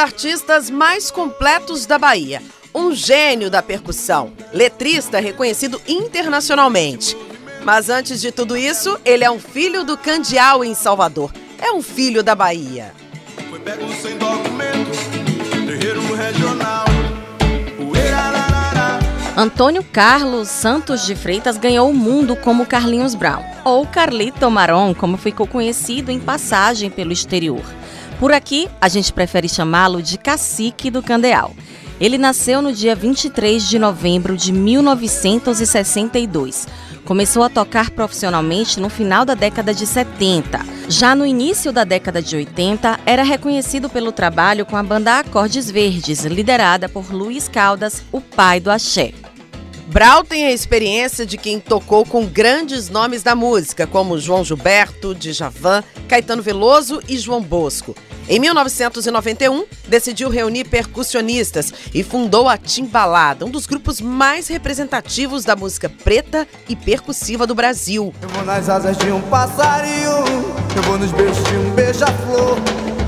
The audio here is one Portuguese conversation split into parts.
artistas mais completos da Bahia. Um gênio da percussão, letrista reconhecido internacionalmente. Mas antes de tudo isso, ele é um filho do Candial em Salvador. É um filho da Bahia. Foi pego sem documento, terreiro regional. Antônio Carlos Santos de Freitas ganhou o mundo como Carlinhos Brown, ou Carlito Maron, como ficou conhecido em passagem pelo exterior. Por aqui, a gente prefere chamá-lo de Cacique do Candeal. Ele nasceu no dia 23 de novembro de 1962. Começou a tocar profissionalmente no final da década de 70. Já no início da década de 80, era reconhecido pelo trabalho com a banda Acordes Verdes, liderada por Luiz Caldas, o pai do axé. Brau tem a experiência de quem tocou com grandes nomes da música, como João Gilberto, Djavan, Caetano Veloso e João Bosco. Em 1991, decidiu reunir percussionistas e fundou a Timbalada, um dos grupos mais representativos da música preta e percussiva do Brasil. Eu vou nas asas de um passarinho, eu vou nos beijos de um beija-flor,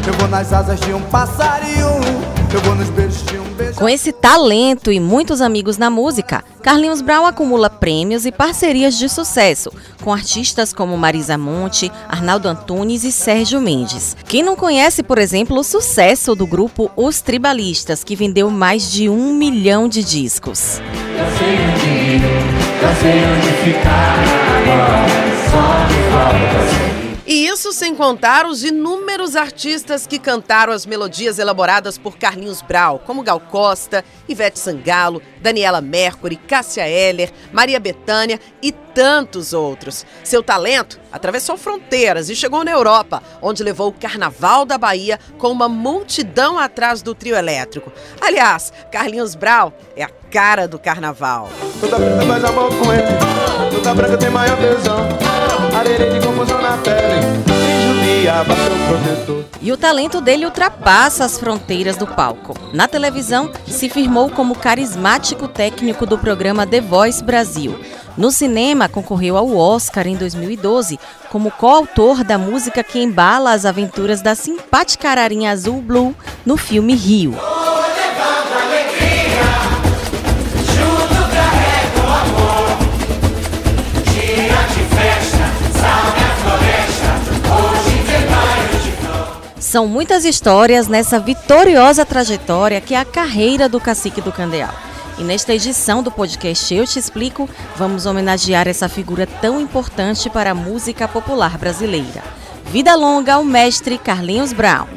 eu vou nas asas de um passarinho, eu com esse talento e muitos amigos na música, Carlinhos Brown acumula prêmios e parcerias de sucesso com artistas como Marisa Monte, Arnaldo Antunes e Sérgio Mendes. Quem não conhece, por exemplo, o sucesso do grupo Os Tribalistas, que vendeu mais de um milhão de discos. Já sei onde ir, já sei onde ficar, agora só me falta e isso sem contar os inúmeros artistas que cantaram as melodias elaboradas por Carlinhos Brau, como Gal Costa, Ivete Sangalo, Daniela Mercury, Cássia Eller, Maria Bethânia e tantos outros. Seu talento atravessou fronteiras e chegou na Europa, onde levou o Carnaval da Bahia com uma multidão atrás do trio elétrico. Aliás, Carlinhos Brau é a cara do carnaval. Toda branca tem maior tesão de confusão na pele. E o talento dele ultrapassa as fronteiras do palco. Na televisão, se firmou como carismático técnico do programa The Voice Brasil. No cinema, concorreu ao Oscar em 2012 como coautor da música que embala as aventuras da simpática ararinha azul Blue no filme Rio. São muitas histórias nessa vitoriosa trajetória que é a carreira do cacique do Candeal. E nesta edição do podcast Eu Te Explico, vamos homenagear essa figura tão importante para a música popular brasileira. Vida longa ao mestre Carlinhos Brown.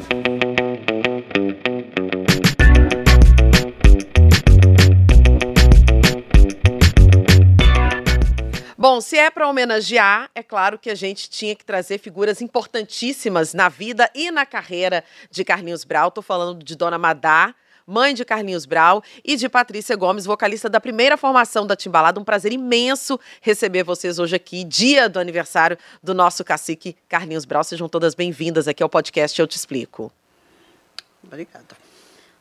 Bom, se é para homenagear, é claro que a gente tinha que trazer figuras importantíssimas na vida e na carreira de Carlinhos Brau. Estou falando de Dona Madá, mãe de Carlinhos Brau, e de Patrícia Gomes, vocalista da primeira formação da Timbalada. Um prazer imenso receber vocês hoje aqui, dia do aniversário do nosso cacique Carlinhos Brau. Sejam todas bem-vindas aqui ao podcast Eu Te Explico. Obrigada.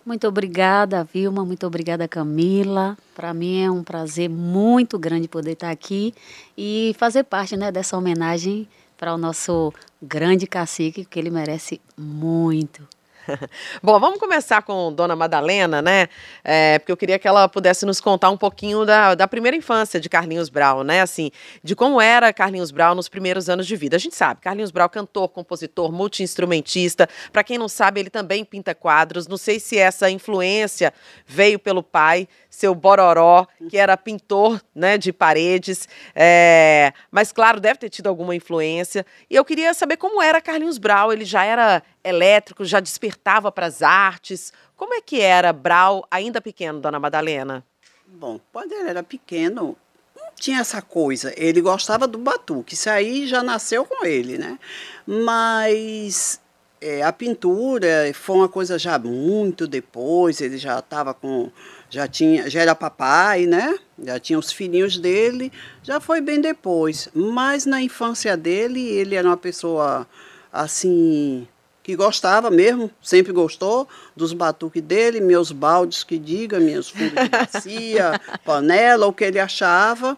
Muito obrigada, Vilma. Muito obrigada, Camila. Para mim é um prazer muito grande poder estar aqui e fazer parte né, dessa homenagem para o nosso grande cacique, que ele merece muito. Bom, vamos começar com Dona Madalena, né? É, porque eu queria que ela pudesse nos contar um pouquinho da, da primeira infância de Carlinhos Brau, né? Assim, de como era Carlinhos Brau nos primeiros anos de vida. A gente sabe, Carlinhos Brau, cantor, compositor, multiinstrumentista. Para quem não sabe, ele também pinta quadros. Não sei se essa influência veio pelo pai, seu Bororó, que era pintor né, de paredes. É, mas, claro, deve ter tido alguma influência. E eu queria saber como era Carlinhos Brau. Ele já era elétrico, já despertava para as artes. Como é que era Brau, ainda pequeno, Dona Madalena? Bom, quando ele era pequeno, não tinha essa coisa. Ele gostava do batuque. Isso aí já nasceu com ele, né? Mas é, a pintura foi uma coisa já muito depois. Ele já estava com já tinha, já era papai, né? Já tinha os filhinhos dele, já foi bem depois. Mas na infância dele, ele era uma pessoa assim que gostava mesmo, sempre gostou dos batuques dele, meus baldes que diga, meus fundos de bacia, panela, o que ele achava.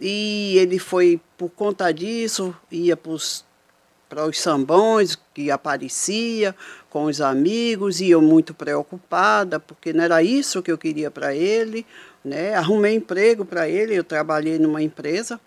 E ele foi por conta disso, ia para os sambões que aparecia com os amigos e eu muito preocupada porque não era isso que eu queria para ele, né? Arrumei emprego para ele, eu trabalhei numa empresa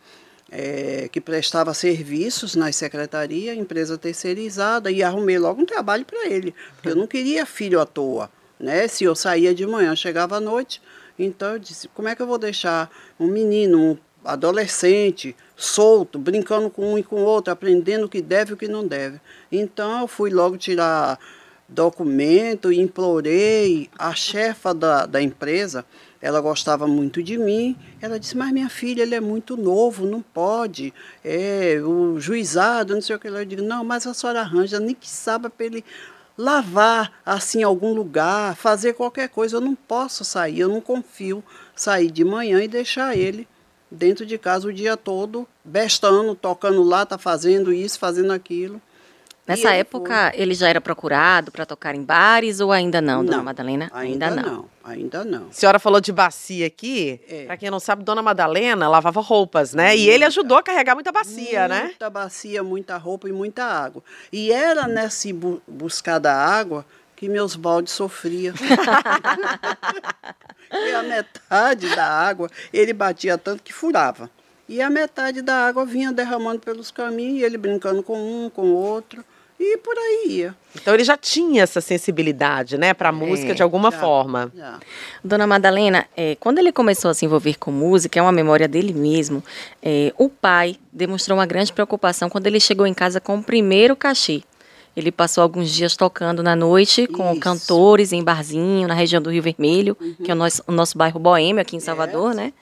é, que prestava serviços na secretaria, empresa terceirizada e arrumei logo um trabalho para ele, porque eu não queria filho à toa, né? Se eu saía de manhã, chegava à noite, então eu disse, como é que eu vou deixar um menino, um adolescente, solto, brincando com um e com o outro, aprendendo o que deve e o que não deve. Então eu fui logo tirar documento e implorei a chefa da, da empresa, ela gostava muito de mim, ela disse, mas minha filha, ele é muito novo, não pode, é, o juizado, não sei o que, eu digo, não, mas a senhora arranja, nem que saiba para ele lavar assim algum lugar, fazer qualquer coisa, eu não posso sair, eu não confio sair de manhã e deixar ele dentro de casa o dia todo, bestando, tocando lá, tá fazendo isso, fazendo aquilo. Nessa época, foi... ele já era procurado para tocar em bares ou ainda não, não dona Madalena? Ainda, ainda não. não. Ainda não. A senhora falou de bacia aqui. É. Para quem não sabe, dona Madalena lavava roupas, né? Muita. E ele ajudou a carregar muita bacia, muita né? Muita bacia, muita roupa e muita água. E era nessa bu buscar da água que meus baldes sofriam. e a metade da água ele batia tanto que furava. E a metade da água vinha derramando pelos caminhos, e ele brincando com um, com o outro. E por aí ia. Então ele já tinha essa sensibilidade, né, para a música é, de alguma já, forma. Já. Dona Madalena, é, quando ele começou a se envolver com música, é uma memória dele mesmo. É, o pai demonstrou uma grande preocupação quando ele chegou em casa com o primeiro cachê. Ele passou alguns dias tocando na noite com Isso. cantores em barzinho, na região do Rio Vermelho, uhum. que é o nosso, o nosso bairro boêmio aqui em Salvador, né?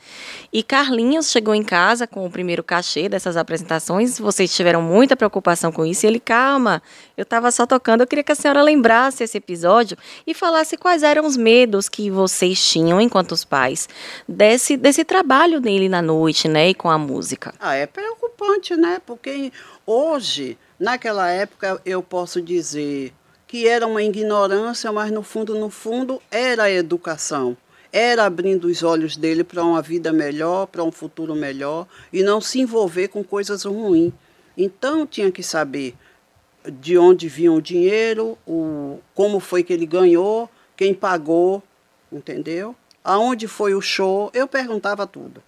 E Carlinhos chegou em casa com o primeiro cachê dessas apresentações. Vocês tiveram muita preocupação com isso. E ele, calma, eu estava só tocando. Eu queria que a senhora lembrasse esse episódio e falasse quais eram os medos que vocês tinham, enquanto os pais, desse, desse trabalho dele na noite, né? E com a música. Ah, é preocupante, né? Porque hoje Naquela época, eu posso dizer que era uma ignorância, mas no fundo, no fundo, era a educação. Era abrindo os olhos dele para uma vida melhor, para um futuro melhor, e não se envolver com coisas ruins. Então, tinha que saber de onde vinha o dinheiro, o, como foi que ele ganhou, quem pagou, entendeu? Aonde foi o show, eu perguntava tudo.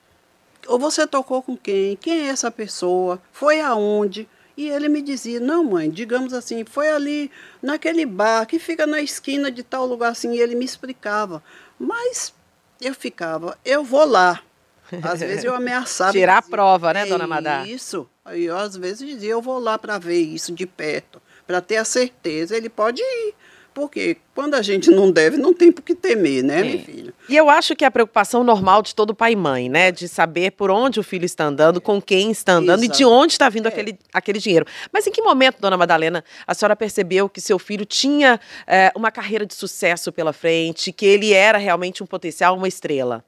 Ou você tocou com quem? Quem é essa pessoa? Foi aonde? E ele me dizia: Não, mãe, digamos assim, foi ali naquele bar que fica na esquina de tal lugar assim. E ele me explicava. Mas eu ficava: Eu vou lá. Às vezes eu ameaçava. Tirar dizia, a prova, né, dona Madá? Isso. Aí eu às vezes dizia: Eu vou lá para ver isso de perto, para ter a certeza. Ele pode ir. Porque quando a gente não deve, não tem por que temer, né, é. meu filho? E eu acho que é a preocupação normal de todo pai e mãe, né? De saber por onde o filho está andando, com quem está andando Exato. e de onde está vindo é. aquele, aquele dinheiro. Mas em que momento, dona Madalena, a senhora percebeu que seu filho tinha é, uma carreira de sucesso pela frente, que ele era realmente um potencial, uma estrela?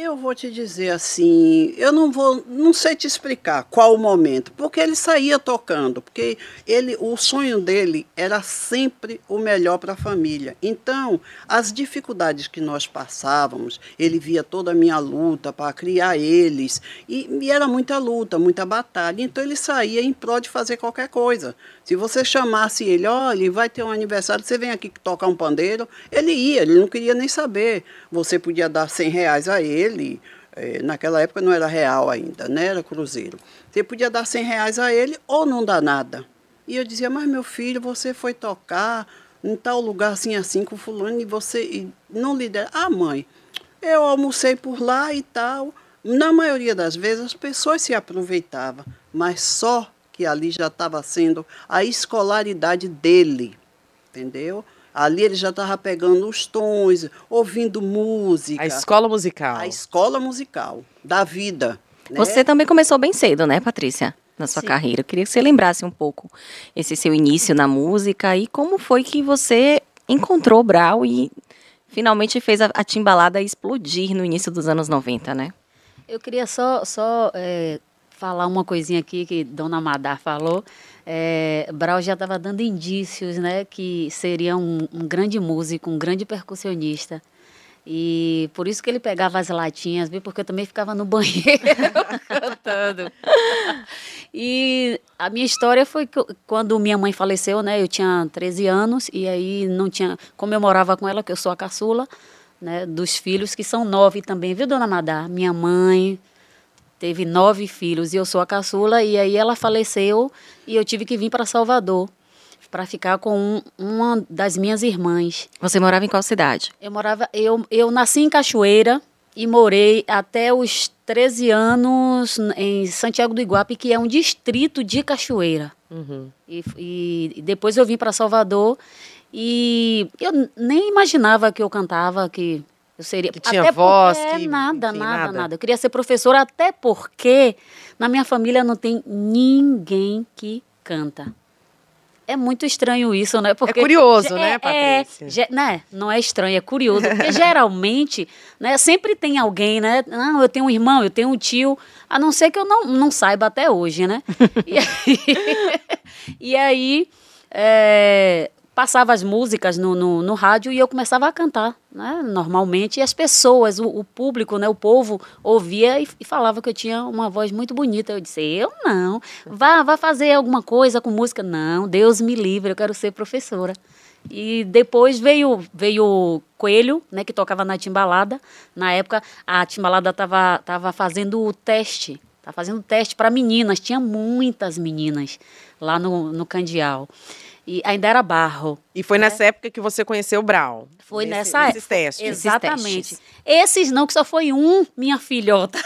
Eu vou te dizer assim, eu não vou, não sei te explicar qual o momento, porque ele saía tocando, porque ele, o sonho dele era sempre o melhor para a família. Então, as dificuldades que nós passávamos, ele via toda a minha luta para criar eles, e, e era muita luta, muita batalha. Então, ele saía em prol de fazer qualquer coisa. Se você chamasse ele, olha, vai ter um aniversário, você vem aqui tocar um pandeiro, ele ia, ele não queria nem saber. Você podia dar 100 reais a ele, é, naquela época não era real ainda, né? era cruzeiro. Você podia dar 100 reais a ele ou não dar nada. E eu dizia, mas meu filho, você foi tocar em tal lugar assim, assim, com fulano, e você e não lidera. Ah, mãe, eu almocei por lá e tal. Na maioria das vezes as pessoas se aproveitavam, mas só que ali já estava sendo a escolaridade dele, entendeu? Ali ele já estava pegando os tons, ouvindo música. A escola musical. A escola musical da vida. Né? Você também começou bem cedo, né, Patrícia? Na sua Sim. carreira. Eu queria que você lembrasse um pouco esse seu início na música e como foi que você encontrou o Brau e finalmente fez a, a timbalada explodir no início dos anos 90, né? Eu queria só, só é, falar uma coisinha aqui que Dona Madar falou. É, Brau já estava dando indícios, né, que seria um, um, grande músico, um grande percussionista. E por isso que ele pegava as latinhas, viu? Porque eu também ficava no banheiro cantando. E a minha história foi que, quando minha mãe faleceu, né? Eu tinha 13 anos e aí não tinha. Como eu morava com ela, que eu sou a caçula, né? Dos filhos, que são nove também, viu, dona Madá? Minha mãe teve nove filhos e eu sou a caçula, e aí ela faleceu e eu tive que vir para Salvador para ficar com um, uma das minhas irmãs. Você morava em qual cidade? Eu morava, eu, eu nasci em Cachoeira e morei até os 13 anos em Santiago do Iguape, que é um distrito de Cachoeira. Uhum. E, e, depois eu vim para Salvador e eu nem imaginava que eu cantava, que eu seria. Que tinha voz, porque, que, nada, enfim, nada, nada. nada. Eu queria ser professora, até porque na minha família não tem ninguém que canta. É muito estranho isso, né? Porque É curioso, ge- né, é, Patrícia? ge- né? Não é estranho, é curioso. Porque geralmente, né, sempre tem alguém, né? Não, eu tenho um irmão, eu tenho um tio, a não ser que eu não, não saiba até hoje, né? e aí, e aí, é, passava as músicas no, no, no rádio e eu começava a cantar, né? Normalmente. E as pessoas, o, o público, né? O povo ouvia e, e falava que eu tinha uma voz muito bonita. Eu disse, eu não. Vá, vá fazer alguma coisa com música. Não, Deus me livre, eu quero ser professora. E depois veio veio Coelho, né, que tocava na Timbalada. Na época, a Timbalada estava tava fazendo o teste. Tá fazendo teste para meninas. Tinha muitas meninas lá no, no Candial. E ainda era barro. E foi nessa época que você conheceu o Brau. Foi nesse, nessa nesses época. testes. Exatamente. testes. Esses não, que só foi um, minha filhota.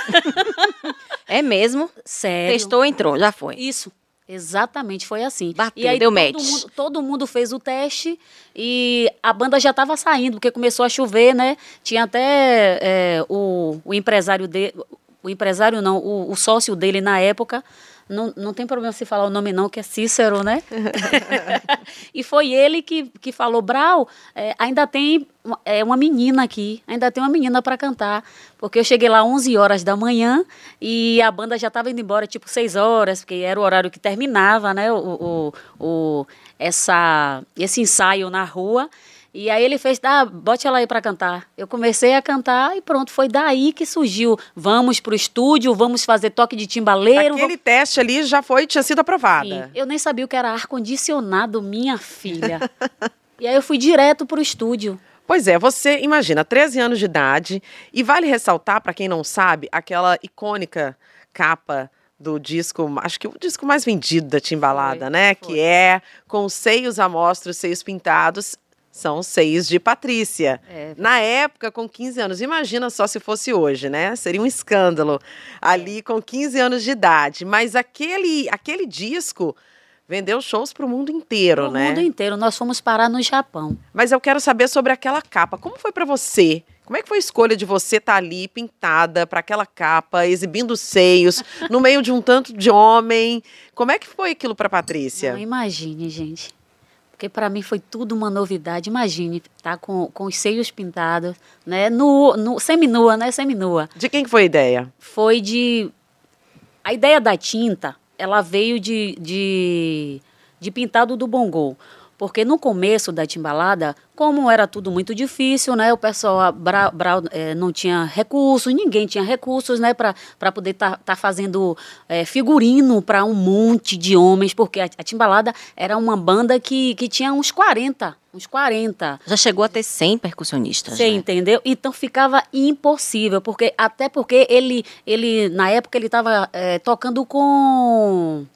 É mesmo? Sério. Testou, entrou, já foi. Isso. Exatamente, foi assim. Bateu, e aí deu todo match. Mundo, todo mundo fez o teste e a banda já estava saindo, porque começou a chover, né? Tinha até é, o, o empresário dele, o empresário não, o, o sócio dele na época, não, não tem problema se falar o nome não, que é Cícero, né? e foi ele que, que falou, Brau, é, ainda tem uma- é, uma menina aqui, ainda tem uma menina para cantar. Porque eu cheguei lá 11 horas da manhã e a banda já estava indo embora, tipo 6 horas, porque era o horário que terminava, né? O, o, o- essa, esse ensaio na rua. E aí ele fez, ah, bote ela aí para cantar. Eu comecei a cantar e pronto, foi daí que surgiu. Vamos pro estúdio, vamos fazer toque de timbaleiro. Aquele teste ali já foi, tinha sido aprovada. Sim, eu nem sabia o que era ar-condicionado, minha filha. e aí eu fui direto pro estúdio. Pois é, você imagina, 13 anos de idade, e vale ressaltar, para quem não sabe, aquela icônica capa do disco, acho que o disco mais vendido da Timbalada, Foi, né? foi. Que é com os seios à mostra, os seios pintados, são os seios de Patrícia. É. Na época, com 15 anos, imagina só se fosse hoje, né? Seria um escândalo ali com 15 anos de idade. Mas aquele, aquele disco vendeu shows para o mundo inteiro, O né? mundo inteiro. Nós fomos parar no Japão. Mas eu quero saber sobre aquela capa. Como foi pra você? Como é que foi a escolha de você estar ali pintada para aquela capa, exibindo os seios, no meio de um tanto de homem? Como é que foi aquilo para Patrícia? Não, imagine, gente. Porque para mim foi tudo uma novidade. Imagine, tá com, com os seios pintados, né? No, no, seminua, né? Seminua. De quem que foi a ideia? Foi de. A ideia da tinta, ela veio de, de, de pintado do bongô. Porque no começo da timbalada, como era tudo muito difícil, né? O pessoal a Bra, Brau, eh, não tinha recursos, ninguém tinha recursos, né? Para poder estar fazendo eh, figurino para um monte de homens, porque a, a timbalada era uma banda que, que tinha uns 40, uns 40. Já chegou a ter 100 percussionistas. Você né? entendeu? Então ficava impossível, porque até porque ele, ele na época ele estava tocando com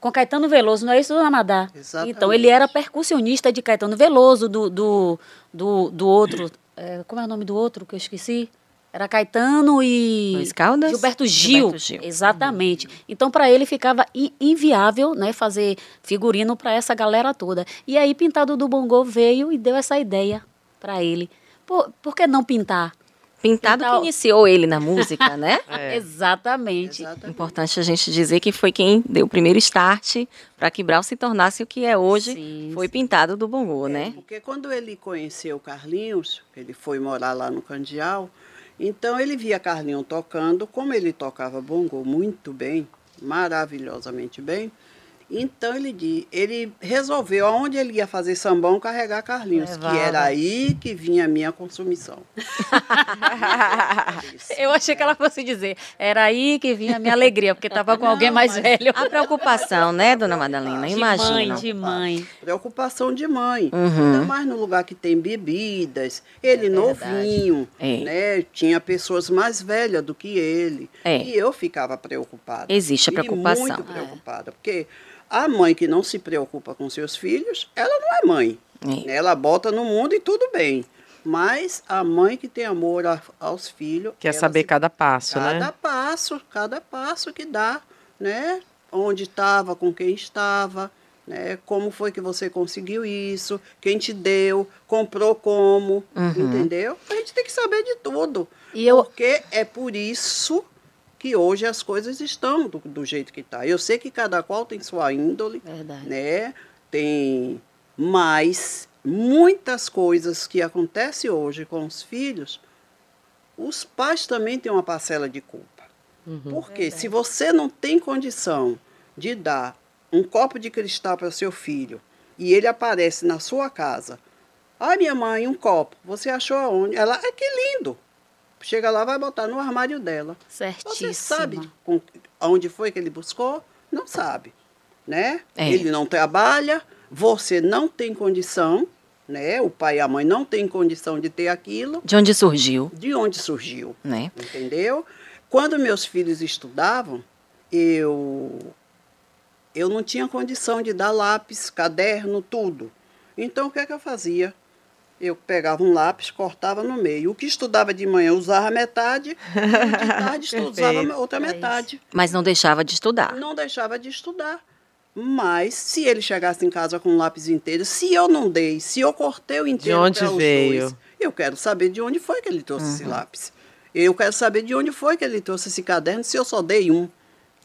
com Caetano Veloso, não é isso, Dona Madá? Exatamente. Então ele era percussionista de Caetano Veloso, do do, do, do outro, é, como é o nome do outro que eu esqueci? Era Caetano e Luiz Caldas? Gilberto Gil. Gilberto Gil. Exatamente. Então, para ele ficava inviável né, fazer figurino para essa galera toda. E aí, Pintado do Bongô veio e deu essa ideia para ele. Por, por que não pintar? Pintado Pintar- que iniciou ele na música, né? É. Exatamente. Exatamente. Importante a gente dizer que foi quem deu o primeiro start para que Brau se tornasse o que é hoje. Sim, foi pintado do bongô, né? Porque quando ele conheceu o Carlinhos, ele foi morar lá no Candial, então ele via Carlinhos tocando, como ele tocava bongô muito bem, maravilhosamente bem, Então ele, ele resolveu, aonde ele ia fazer sambão, carregar Carlinhos, Levava. que era aí que vinha a minha consumição. Eu achei que ela fosse dizer, era aí que vinha a minha alegria, porque estava com alguém mais velho. A preocupação, né, dona Madalena? De Imagina. mãe, de mãe. Preocupação de mãe. Uhum. Ainda mais no lugar que tem bebidas. Ele É novinho, É. né? Tinha pessoas mais velhas do que ele. É. E eu ficava preocupada. Existe a E preocupação. muito preocupada. Porque a mãe que não se preocupa com seus filhos, ela não é mãe. É. Ela bota no mundo e tudo bem. Mas a mãe que tem amor a- aos filhos. Quer saber se cada passo, cada né? passo, cada passo que dá, né? Onde estava, com quem estava, né? Como foi que você conseguiu isso? Quem te deu? Comprou como? Uhum. Entendeu? A gente tem que saber de tudo. E eu- Porque é por isso que hoje as coisas estão do, do jeito que está. Eu sei que cada qual tem sua índole, Verdade. né? Tem mais muitas coisas que acontecem hoje com os filhos. Os pais também têm uma parcela de culpa. Porque se você não tem condição de dar um copo de cristal para seu filho e ele aparece na sua casa, ah, minha mãe, um copo, você achou aonde? Ela, é que lindo. Chega lá, vai botar no armário dela. Certíssima. Você sabe com, aonde foi que ele buscou? Não sabe, né? É. Ele não trabalha, você não tem condição, né? O pai e a mãe não têm condição de ter aquilo. De onde surgiu, De onde surgiu? né? Entendeu? Quando meus filhos estudavam, eu eu não tinha condição de dar lápis, caderno, tudo. Então o que é que eu fazia? Eu pegava um lápis, cortava no meio. O que estudava de manhã usava metade, e de tarde usava outra É isso. metade. Mas não deixava de estudar. Não deixava de estudar. Mas se ele chegasse em casa com um lápis inteiro, se eu não dei, se eu cortei o inteiro onde para os veio? dois, eu quero saber de onde foi que ele trouxe esse lápis. Eu quero saber de onde foi que ele trouxe esse caderno, se eu só dei um.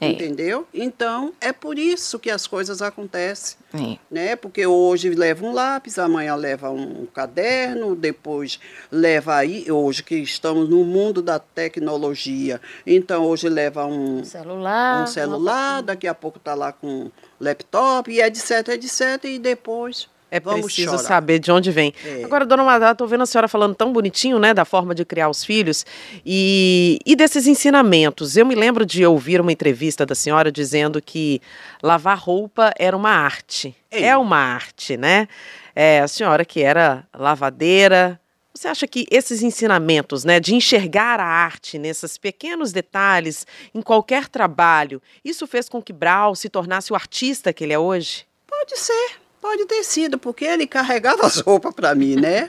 É. Entendeu? Então, é por isso que as coisas acontecem. É. Né? Porque hoje leva um lápis, amanhã leva um caderno, depois leva aí, hoje que estamos no mundo da tecnologia, então hoje leva um, Celular. um celular, daqui a pouco está lá com laptop, e etc, etc, e depois É vamos preciso chorar. saber de onde vem. É. Agora, dona Madá, tô vendo a senhora falando tão bonitinho, né, da forma de criar os filhos e, e desses ensinamentos. Eu me lembro de ouvir uma entrevista da senhora dizendo que lavar roupa era uma arte. É. É uma arte, né? É, a senhora que era lavadeira. Você acha que esses ensinamentos, né, de enxergar a arte nesses pequenos detalhes, em qualquer trabalho, isso fez com que Brau se tornasse o artista que ele é hoje? Pode ser, pode ter sido, porque ele carregava as roupas para mim, né?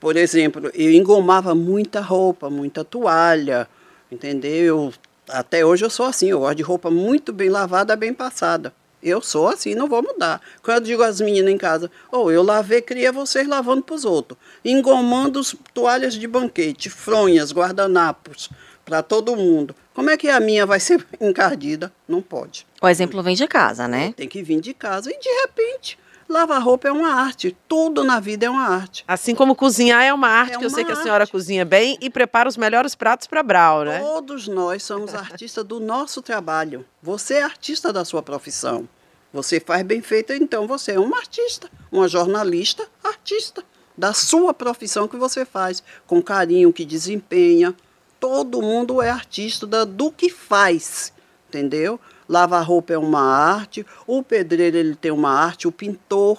Por exemplo, eu engomava muita roupa, muita toalha, entendeu? Eu- até hoje eu sou assim, eu gosto de roupa muito bem lavada, bem passada. Eu sou assim, não vou mudar. Quando eu digo às meninas em casa, ou eu lavei, cria vocês lavando para os outros. Engomando toalhas de banquete, fronhas, guardanapos, para todo mundo. Como é que a minha vai ser encardida? Não pode. O exemplo vem de casa, né? Tem que vir de casa e de repente lavar roupa é uma arte. Tudo na vida é uma arte. Assim como cozinhar é uma arte, É que eu sei que a senhora cozinha bem e prepara os melhores pratos para Brau, né? Todos nós somos artistas do nosso trabalho. Você é artista da sua profissão. Você faz bem feito, então você é uma artista, uma jornalista artista da sua profissão que você faz, com carinho, que desempenha. Todo mundo é artista do que faz, entendeu? Lavar roupa é uma arte, o pedreiro ele tem uma arte, o pintor,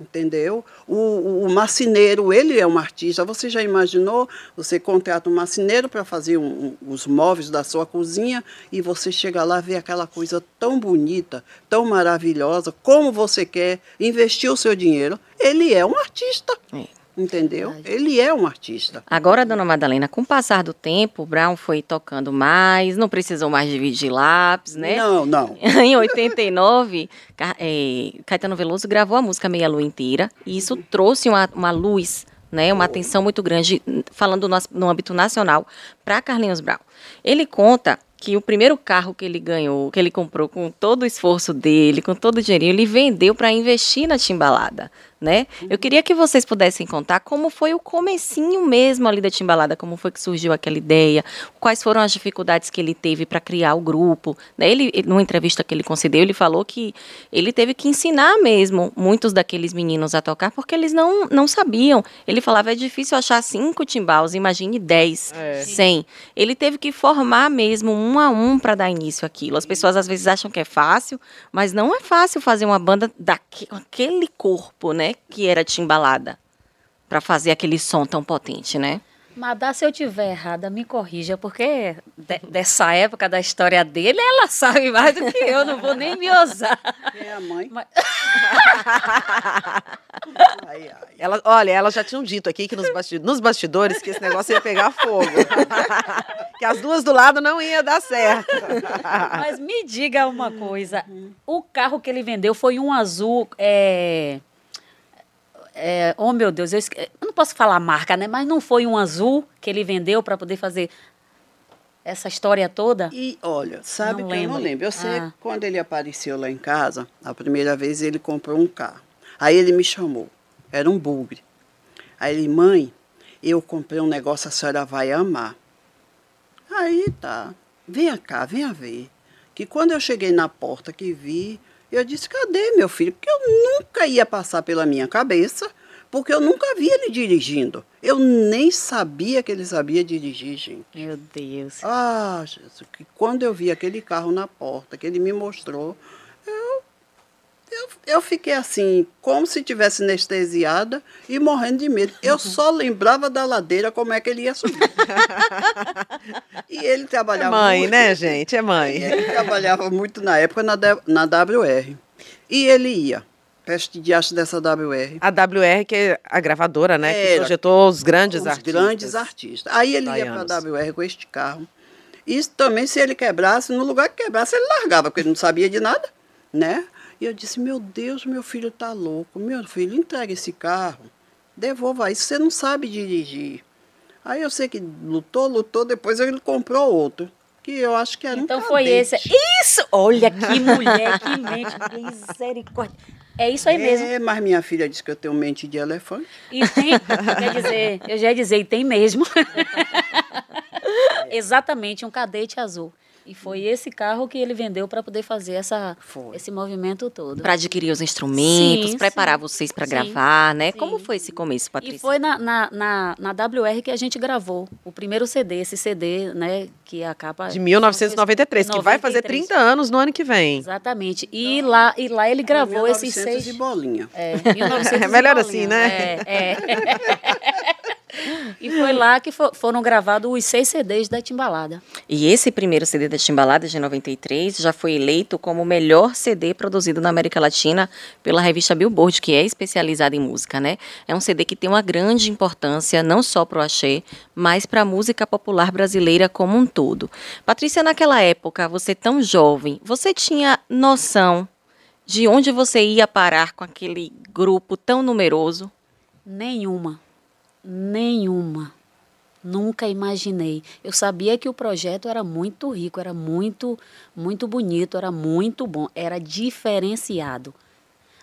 entendeu? O, o, o marceneiro, ele é um artista. Você já imaginou? Você contrata um marceneiro para fazer um- um- os móveis da sua cozinha e você chega lá vê aquela coisa tão bonita, tão maravilhosa, como você quer investir o seu dinheiro. Ele é um artista, É. entendeu? Ele é um artista. Agora, dona Madalena, com o passar do tempo, o Brown foi tocando mais, não precisou mais dividir lápis, né? Não, não. em 89, Ca- eh, Caetano Veloso gravou a música Meia Lua inteira e isso trouxe uma, uma luz, né, uma atenção muito grande, falando no, no âmbito nacional, para Carlinhos Brown. Ele conta que o primeiro carro que ele ganhou, que ele comprou com todo o esforço dele, com todo o dinheiro, ele vendeu para investir na timbalada. Né? Eu queria que vocês pudessem contar como foi o comecinho mesmo ali da Timbalada, como foi que surgiu aquela ideia, quais foram as dificuldades que ele teve para criar o grupo. Né? Ele, numa entrevista que ele concedeu, ele falou que ele teve que ensinar mesmo muitos daqueles meninos a tocar porque eles não, não sabiam. Ele falava, é difícil achar cinco timbals, imagine dez, É. cem. Ele teve que formar mesmo um a um para dar início àquilo. As pessoas às vezes acham que é fácil, mas não é fácil fazer uma banda daquele corpo, né, que era timbalada, para fazer aquele som tão potente, né? Madá, se eu tiver errada, me corrija, porque de- dessa época da história dele, ela sabe mais do que eu, não vou nem me ousar. Quem é a mãe? Mas- Ai, ai. Ela, olha, elas já tinham dito aqui que nos, basti- nos bastidores que esse negócio ia pegar fogo. que as duas do lado não ia dar certo. Mas me diga uma coisa, o carro que ele vendeu foi um azul, é... é, oh meu Deus, eu, esque- eu não posso falar marca, né? Mas não foi um azul que ele vendeu para poder fazer essa história toda? E olha, sabe Não que eu não lembro. lembro. Eu sei Ah. que quando ele apareceu lá em casa, a primeira vez ele comprou um carro. Aí ele me chamou. Era um bugre. Aí ele, mãe, eu comprei um negócio, a senhora vai amar. Aí tá. Venha cá, venha ver. Que quando eu cheguei na porta que vi, eu disse, cadê meu filho? Porque eu nunca ia passar pela minha cabeça, porque eu nunca vi ele dirigindo. Eu nem sabia que ele sabia dirigir, gente. Meu Deus. Ah, Jesus, que quando eu vi aquele carro na porta, que ele me mostrou, eu, eu fiquei assim, como se tivesse anestesiada e morrendo de medo. Eu só lembrava da ladeira como é que ele ia subir. e ele É trabalhava mãe, muito, né, gente? É mãe. Ele trabalhava muito na época na, na WR. E ele ia, prestigiasse dessa WR. A WR, que é a gravadora, né? Que Era. projetou os grandes os artistas. grandes artistas. Aí ele ia para a WR com este carro. Isso também, se ele quebrasse, no lugar que quebrasse, ele largava, porque ele não sabia de nada, né? E eu disse, meu Deus, meu filho tá louco. Meu filho, entrega esse carro, devolva isso, você não sabe dirigir. Aí eu sei que lutou, lutou, depois ele comprou outro, que eu acho que era um Então foi esse. Isso! Olha que mulher, que mente, misericórdia. É isso aí mesmo. É, mas minha filha disse que eu tenho mente de elefante. E tem, quer dizer, eu já ia dizer, e tem mesmo. Exatamente, um cadete azul. E foi esse carro que ele vendeu para poder fazer essa, Foi. esse movimento todo. Para adquirir os instrumentos, Sim, preparar sim. vocês para gravar, né? sim. Como foi esse começo, Patrícia? E foi na, na, na, na WR que a gente gravou o primeiro CD, esse CD, né, que a capa... De 1993, que vai fazer 93. 30 anos no ano que vem. Exatamente. E lá, e lá ele gravou 1900 esses seis... e bolinha. É, 1900 É melhor assim, bolinha. né? É, é. e foi lá que fo- foram gravados os seis CDs da Timbalada. E esse primeiro CD da Timbalada de 93 já foi eleito como o melhor CD produzido na América Latina pela revista Billboard, que é especializada em música, né? É um CD que tem uma grande importância não só para o axé, mas para a música popular brasileira como um todo. Patrícia, naquela época, você tão jovem, você tinha noção de onde você ia parar com aquele grupo tão numeroso? Nenhuma. Nenhuma. Nunca imaginei. Eu sabia que o projeto era muito rico, era muito, muito bonito, era muito bom, era diferenciado.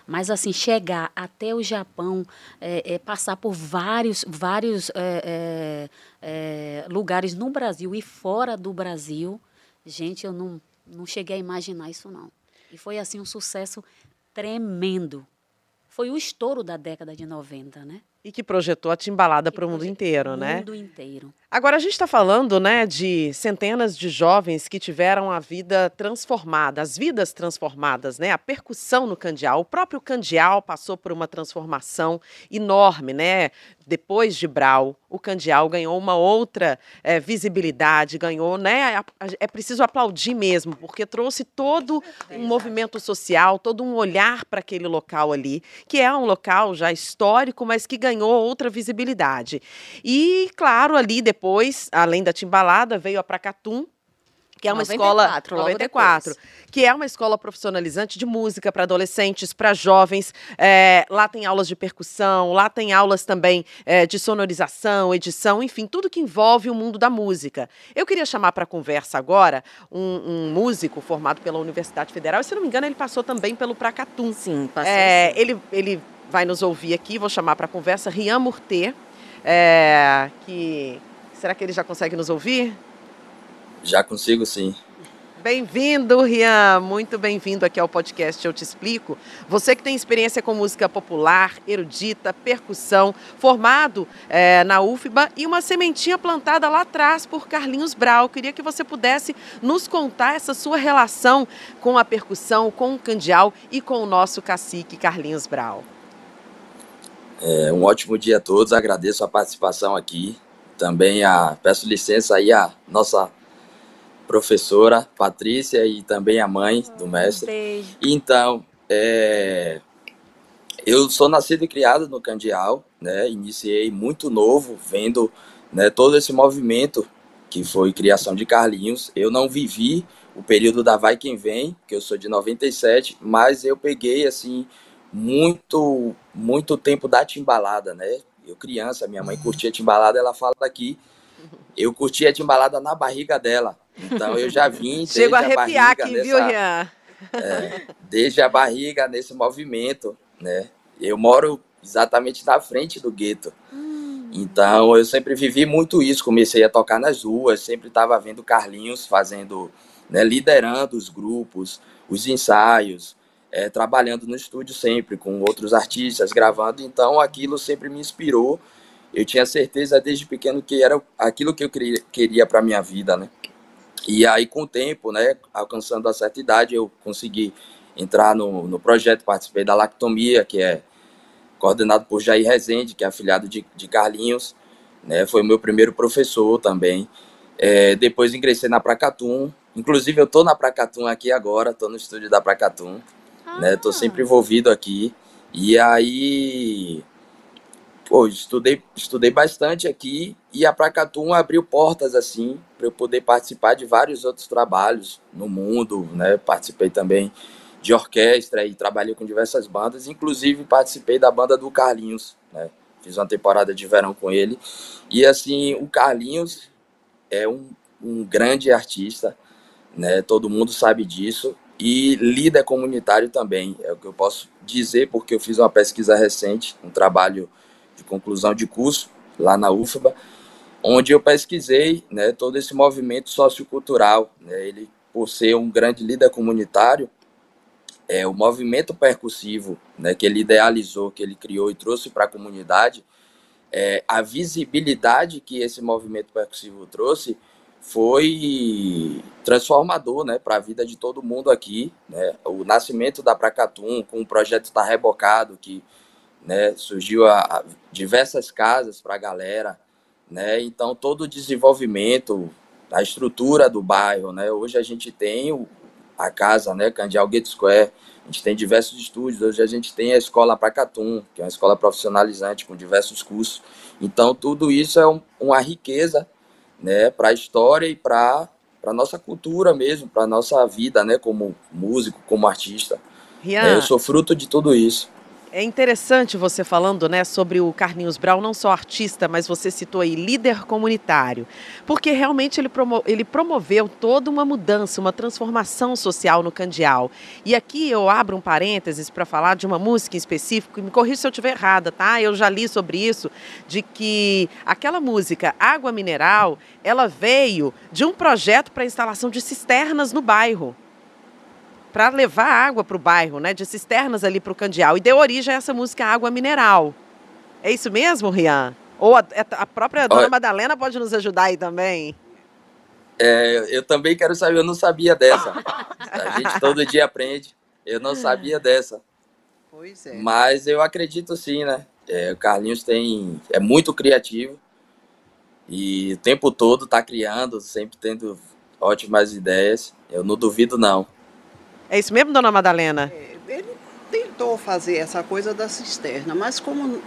Mas assim, chegar até o Japão, é, é, passar por vários, vários é, é, é, lugares no Brasil e fora do Brasil, gente, eu não, não cheguei a imaginar isso não. E foi assim um sucesso tremendo. Foi o estouro da década de 90, né? E que projetou a Timbalada para o mundo projetou inteiro, o né? mundo inteiro. Agora a gente está falando, né, de centenas de jovens que tiveram a vida transformada, as vidas transformadas, né? A percussão no candial, o próprio candial passou por uma transformação enorme, né? Depois de Brau, o candial ganhou uma outra eh, visibilidade, ganhou, né? É preciso aplaudir mesmo, porque trouxe todo um movimento social, todo um olhar para aquele local ali, que é um local já histórico, mas que ganhou outra visibilidade. E, claro, ali depois, além da Timbalada, veio a Pracatum, que é uma 94, escola logo 94, que é uma escola profissionalizante de música para adolescentes, para jovens. É, lá tem aulas de percussão, lá tem aulas também é, de sonorização, edição, enfim, tudo que envolve o mundo da música. Eu queria chamar para conversa agora um, um músico formado pela Universidade Federal, e se não me engano, ele passou também pelo Pracatum. Sim, passou. É, ele, ele vai nos ouvir aqui, vou chamar para conversa Rian Murtê, é, que será que ele já consegue nos ouvir? Já consigo sim. Bem-vindo, Rian. Muito bem-vindo aqui ao podcast Eu Te Explico. Você que tem experiência com música popular, erudita, percussão, formado é, na UFBA e uma sementinha plantada lá atrás por Carlinhos Brau. Queria que você pudesse nos contar essa sua relação com a percussão, com o candial e com o nosso cacique Carlinhos Brau. É, um ótimo dia a todos. Agradeço a participação aqui. Também a, peço licença aí à nossa professora Patrícia e também a mãe do mestre. Beijo. Então, é, eu sou nascido e criado no Candial, né? Iniciei muito novo, vendo né, todo esse movimento que foi criação de Carlinhos. Eu não vivi o período da Vai Quem Vem, que eu sou de 97, mas eu peguei assim muito muito tempo da timbalada, né? Eu criança, minha mãe curtia timbalada, ela fala aqui, eu curtia timbalada na barriga dela. Então eu já vim Chego a arrepiar a aqui, nessa, viu, Rian? É, desde a barriga nesse movimento, né? Eu moro exatamente na frente do gueto. Então eu sempre vivi muito isso. Comecei a tocar nas ruas, sempre estava vendo Carlinhos fazendo, né, liderando os grupos, os ensaios, é, trabalhando no estúdio sempre com outros artistas, gravando. Então aquilo sempre me inspirou. Eu tinha certeza desde pequeno que era aquilo que eu queria, para minha vida, né? E aí, com o tempo, né, alcançando a certa idade, eu consegui entrar no, no projeto, participei da Lactomia, que é coordenado por Jair Rezende, que é afiliado de, de Carlinhos, né, foi o meu primeiro professor também. É, depois ingressei na Pracatum, inclusive eu tô na Pracatum aqui agora, tô no estúdio da Pracatum, ah. né, tô sempre envolvido aqui. E aí pô, estudei, estudei bastante aqui e a Pracatum abriu portas assim para eu poder participar de vários outros trabalhos no mundo, né? Participei também de orquestra e trabalhei com diversas bandas, inclusive participei da banda do Carlinhos, né? Fiz uma temporada de verão com ele. E assim, o Carlinhos é um, um grande artista, né? Todo mundo sabe disso. E líder comunitário também, é o que eu posso dizer, porque eu fiz uma pesquisa recente, um trabalho de conclusão de curso lá na UFBA, onde eu pesquisei né, todo esse movimento sociocultural. Né, ele, por ser um grande líder comunitário, é, o movimento percussivo né, que ele idealizou, que ele criou e trouxe para a comunidade, é, a visibilidade que esse movimento percussivo trouxe foi transformador né, para a vida de todo mundo aqui. Né? O nascimento da Pracatum, com o projeto Tá Rebocado, que né? Surgiu a, a diversas casas para a galera, né? Então todo o desenvolvimento, a estrutura do bairro, né? Hoje a gente tem o, a casa, né? Candial Gate Square, a gente tem diversos estúdios. Hoje a gente tem a escola Pracatum, que é uma escola profissionalizante com diversos cursos. Então tudo isso é um, uma riqueza, né? Para a história e para para nossa cultura mesmo, para nossa vida, né? Como músico, como artista. Rian, é, eu sou fruto de tudo isso. É interessante você falando né, sobre o Carlinhos Brau, não só artista, mas você citou aí líder comunitário, porque realmente ele, promo ele promoveu toda uma mudança, uma transformação social no Candial. E aqui eu abro um parênteses para falar de uma música em específico, e me corrija se eu estiver errada, tá? Eu já li sobre isso, de que aquela música Água Mineral, ela veio de um projeto para instalação de cisternas no bairro para levar água para o bairro, né, de cisternas ali para o Candial. E deu origem a essa música Água Mineral. É isso mesmo, Rian? Ou a, é, a própria Dona Olha, Madalena pode nos ajudar aí também? É, eu também quero saber, eu não sabia dessa. A gente todo dia aprende. Eu não sabia dessa. Pois é. Mas eu acredito sim, né? É, o Carlinhos tem, é muito criativo e o tempo todo está criando, sempre tendo ótimas ideias. Eu não duvido, não. É isso mesmo, dona Madalena? É, ele tentou fazer essa coisa da cisterna, mas como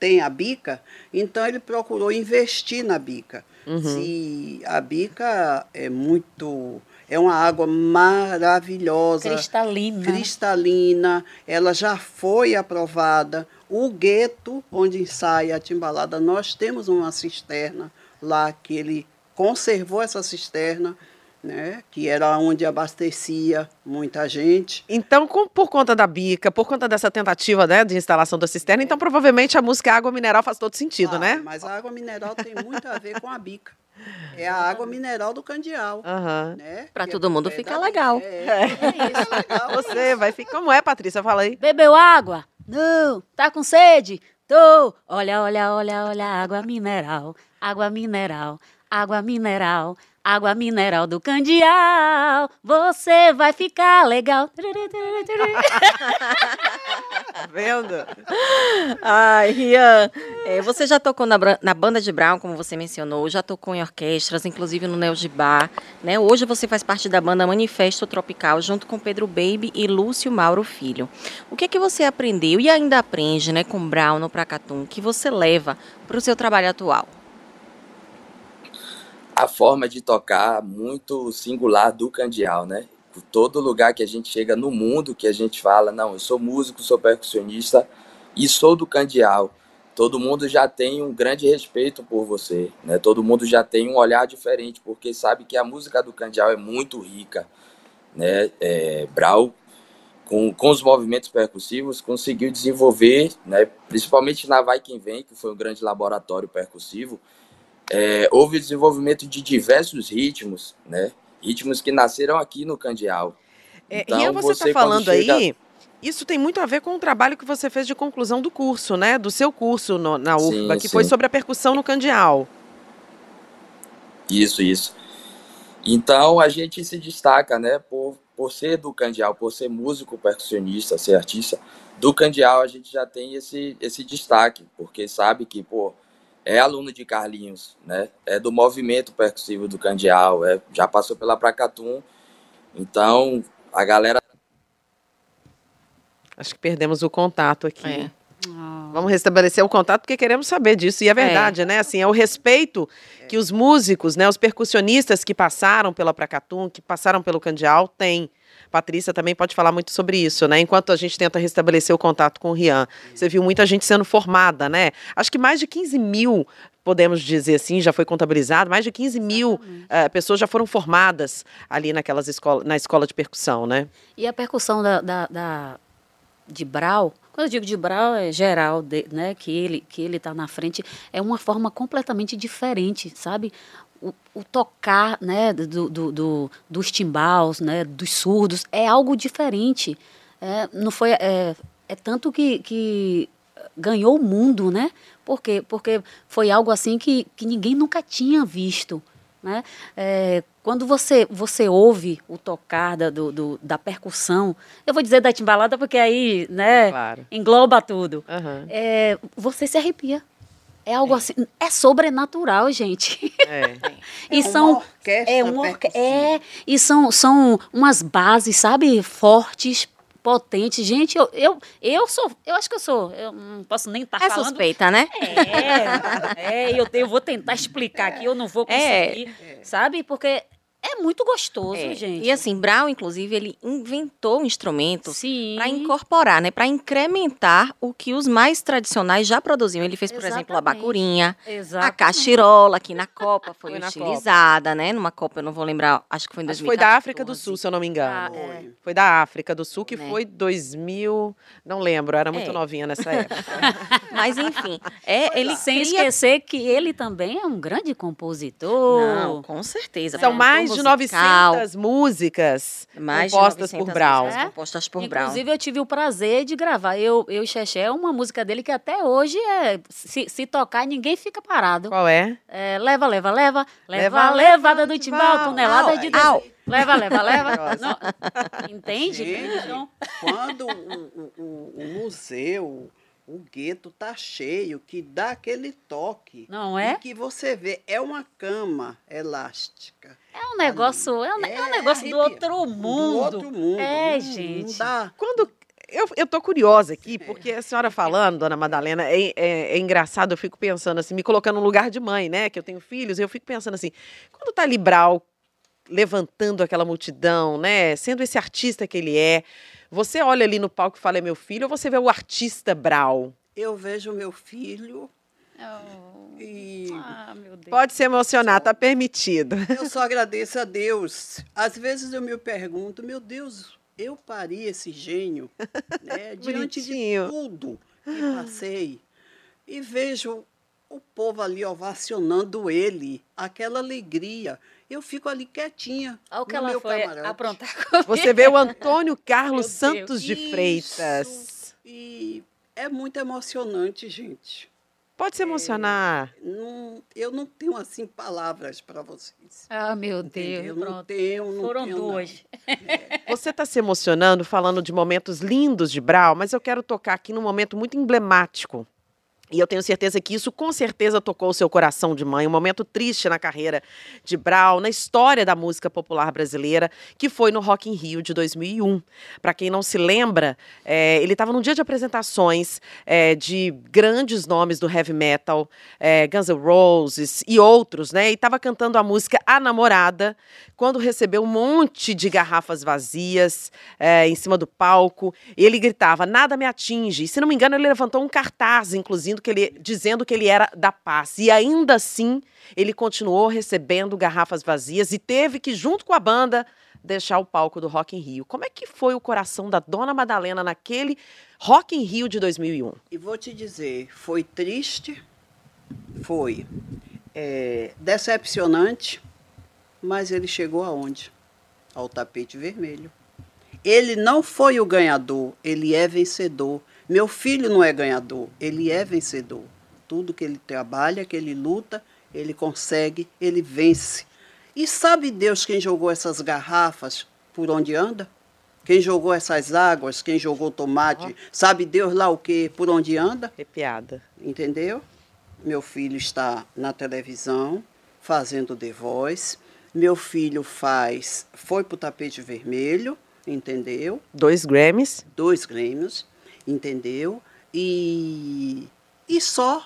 tem a bica, então ele procurou investir na bica. Uhum. Se a bica é muito é uma água maravilhosa, cristalina. Cristalina, ela já foi aprovada. O gueto onde ensaia a timbalada, nós temos uma cisterna lá que ele conservou essa cisterna né? Que era onde abastecia muita gente. Então, com, por conta da bica, por conta dessa tentativa né, de instalação da cisterna, então provavelmente a música água mineral faz todo sentido, Ah, né? Mas a água mineral tem muito a ver com a bica. É a água mineral do candial. Aham. Né? Pra Que todo mundo é ficar da- legal. É, é isso. legal. Você vai ficar. Como é, Patrícia? Fala aí. Bebeu água? Não. Tá com sede? Tô. Olha, olha, olha, olha, água mineral, água mineral, água mineral, água mineral do Candial. Você vai ficar legal. Vendo? Ai, Rian, é, você já tocou na, na banda de Brown, como você mencionou, já tocou em orquestras, inclusive no Neo Gibá, né? Hoje você faz parte da banda Manifesto Tropical, junto com Pedro Baby e Lúcio Mauro Filho. O que é que você aprendeu e ainda aprende, né, com Brown no Pracatum, que você leva para o seu trabalho atual? A forma de tocar muito singular do Candial, né? Todo lugar que a gente chega no mundo, que a gente fala, não, eu sou músico, sou percussionista e sou do Candial. Todo mundo já tem um grande respeito por você, né? Todo mundo já tem um olhar diferente, porque sabe que a música do Candial é muito rica, né? É, Brau, com, com os movimentos percussivos, conseguiu desenvolver, né? Principalmente na Vai Quem Vem, que foi um grande laboratório percussivo, é, houve o desenvolvimento de diversos ritmos, né? Ritmos que nasceram aqui no Candial. É, Então, Rian, você está falando chega- aí. Isso tem muito a ver com o trabalho que você fez de conclusão do curso, né? Do seu curso no- na Sim, UFBA, que foi sim. sobre a percussão no candial. Isso, isso. Então a gente se destaca, né, por, por ser do Candial, por ser músico, percussionista, ser artista. Do Candial a gente já tem esse, esse destaque, porque sabe que, pô, é aluno de Carlinhos, né? É do movimento percussivo do Candial, é, já passou pela Pracatum. Então a galera Acho que perdemos o contato aqui. É. Vamos restabelecer o contato porque queremos saber disso. E é verdade, né? Assim, é o respeito que os músicos, né, os percussionistas que passaram pela Pracatum, que passaram pelo Candial, têm. Patrícia também pode falar muito sobre isso, né? Enquanto a gente tenta restabelecer o contato com o Rian. Você viu muita gente sendo formada, né? Acho que mais de 15 mil, podemos dizer assim, já foi contabilizado, mais de 15 mil eh, pessoas já foram formadas ali naquelas escola, na escola de percussão, né? E a percussão da, da, da- de Brau, quando eu digo de Brau, é geral, de- né, que ele que ele está na frente, é uma forma completamente diferente, sabe? O, o tocar, né, do, do, do- dos timbals, né, dos surdos, é algo diferente. É, não foi, é, é tanto que, que ganhou o mundo, né? Por quê? Porque foi algo assim que, que ninguém nunca tinha visto. Né? É, quando você, você ouve o tocar da, do, do- da percussão, eu vou dizer da timbalada porque aí né, Claro. engloba tudo. Aham. É, você se arrepia. É algo assim, é sobrenatural, gente. É. E É uma são orquestra é, uma orque- percussiva. é e são, são umas bases, sabe, fortes, potentes. Gente, eu, eu, eu sou, eu acho que eu sou, eu não posso nem estar É falando. suspeita, né? É, é eu, eu vou tentar explicar aqui, eu não vou É. conseguir, sabe? Porque é muito gostoso, É, gente. E assim, Brown, inclusive, ele inventou um instrumento para incorporar, né, para incrementar o que os mais tradicionais já produziam. Ele fez, por exemplo, a Exatamente. bacurinha, a Exatamente. cachirola, que na Copa foi, Foi utilizada, né? Numa Copa, eu não vou lembrar, acho que foi em Acho que 2014. foi da África do Sul, se eu não me engano. Ah, é. Foi da África do Sul, que Né. foi 2000. Não lembro, era muito É. novinha nessa época. Mas enfim, é, ele Sem cria... esquecer que ele também é um grande compositor. Não, com certeza. São produtor mais de musical, 900 músicas mais de compostas 900 por Brown. músicas É? compostas por Brown. Inclusive, eu tive o prazer de gravar. Eu, eu e Xexé, uma música dele que até hoje é. Se, se tocar, ninguém fica parado. Qual é? É, leva, leva, leva. Leva, Leva, levada leva, do timbal, tonelada Au, de. au. Leva, leva, leva. Não, entende? Gente, Então, quando o, o- o- o museu, o gueto tá cheio, que dá aquele toque. Não é? E que você vê, é uma cama elástica. É um negócio. É um, ne- é um É, negócio do outro mundo. Do outro mundo. É, gente. Quando. Eu, eu tô curiosa aqui, porque a senhora falando, dona Madalena, é, é- é engraçado, eu fico pensando assim, me colocando no lugar de mãe, né? Que eu tenho filhos, eu fico pensando assim, quando tá ali Brau levantando aquela multidão, né? Sendo esse artista que ele é, você olha ali no palco e fala, é meu filho, ou você vê o artista Brau? Eu vejo meu filho Oh. E... Ah, Pode se emocionar, está permitido. Eu só agradeço a Deus. Às vezes eu me pergunto, meu Deus, eu pari esse gênio né, diante de tudo que passei e vejo o povo ali ovacionando ele, aquela alegria. Eu fico ali quietinha. Olha o que ela foi camarote. aprontar comigo. Você vê o Antônio Carlos Santos de Freitas. Isso. E é muito emocionante, gente. Pode se emocionar. É, não, eu não tenho assim palavras para vocês. Ah, meu Deus. Eu não tenho, não Foram tenho, duas. É. Você está se emocionando falando de momentos lindos de Brau, mas eu quero tocar aqui num momento muito emblemático e eu tenho certeza que isso com certeza tocou o seu coração de mãe, um momento triste na carreira de Brau, na história da música popular brasileira, que foi no Rock in Rio de 2001. Para quem não se lembra, é, ele estava num dia de apresentações é, de grandes nomes do heavy metal, é, Guns N' Roses e outros, né? E estava cantando a música A Namorada, quando recebeu um monte de garrafas vazias é, em cima do palco. Ele gritava: Nada me atinge. E, se não me engano, ele levantou um cartaz, inclusive que ele, dizendo que ele era da paz. E ainda assim, ele continuou recebendo garrafas vazias e teve que, junto com a banda, deixar o palco do Rock in Rio. Como é que foi o coração da Dona Madalena naquele Rock in Rio de 2001? E vou te dizer, foi triste, foi é, decepcionante, mas ele chegou aonde? Ao tapete vermelho. Ele não foi o ganhador, ele é vencedor. Meu filho não é ganhador, ele é vencedor. Tudo que ele trabalha, que ele luta, ele consegue, ele vence. E sabe Deus quem jogou essas garrafas por onde anda? Quem jogou essas águas, quem jogou tomate, sabe Deus lá o que, por onde anda? piada. Entendeu? Meu filho está na televisão fazendo The Voice. Meu filho faz, foi para o tapete vermelho, entendeu? Dois Grammys. Dois Grammys entendeu? E, e só,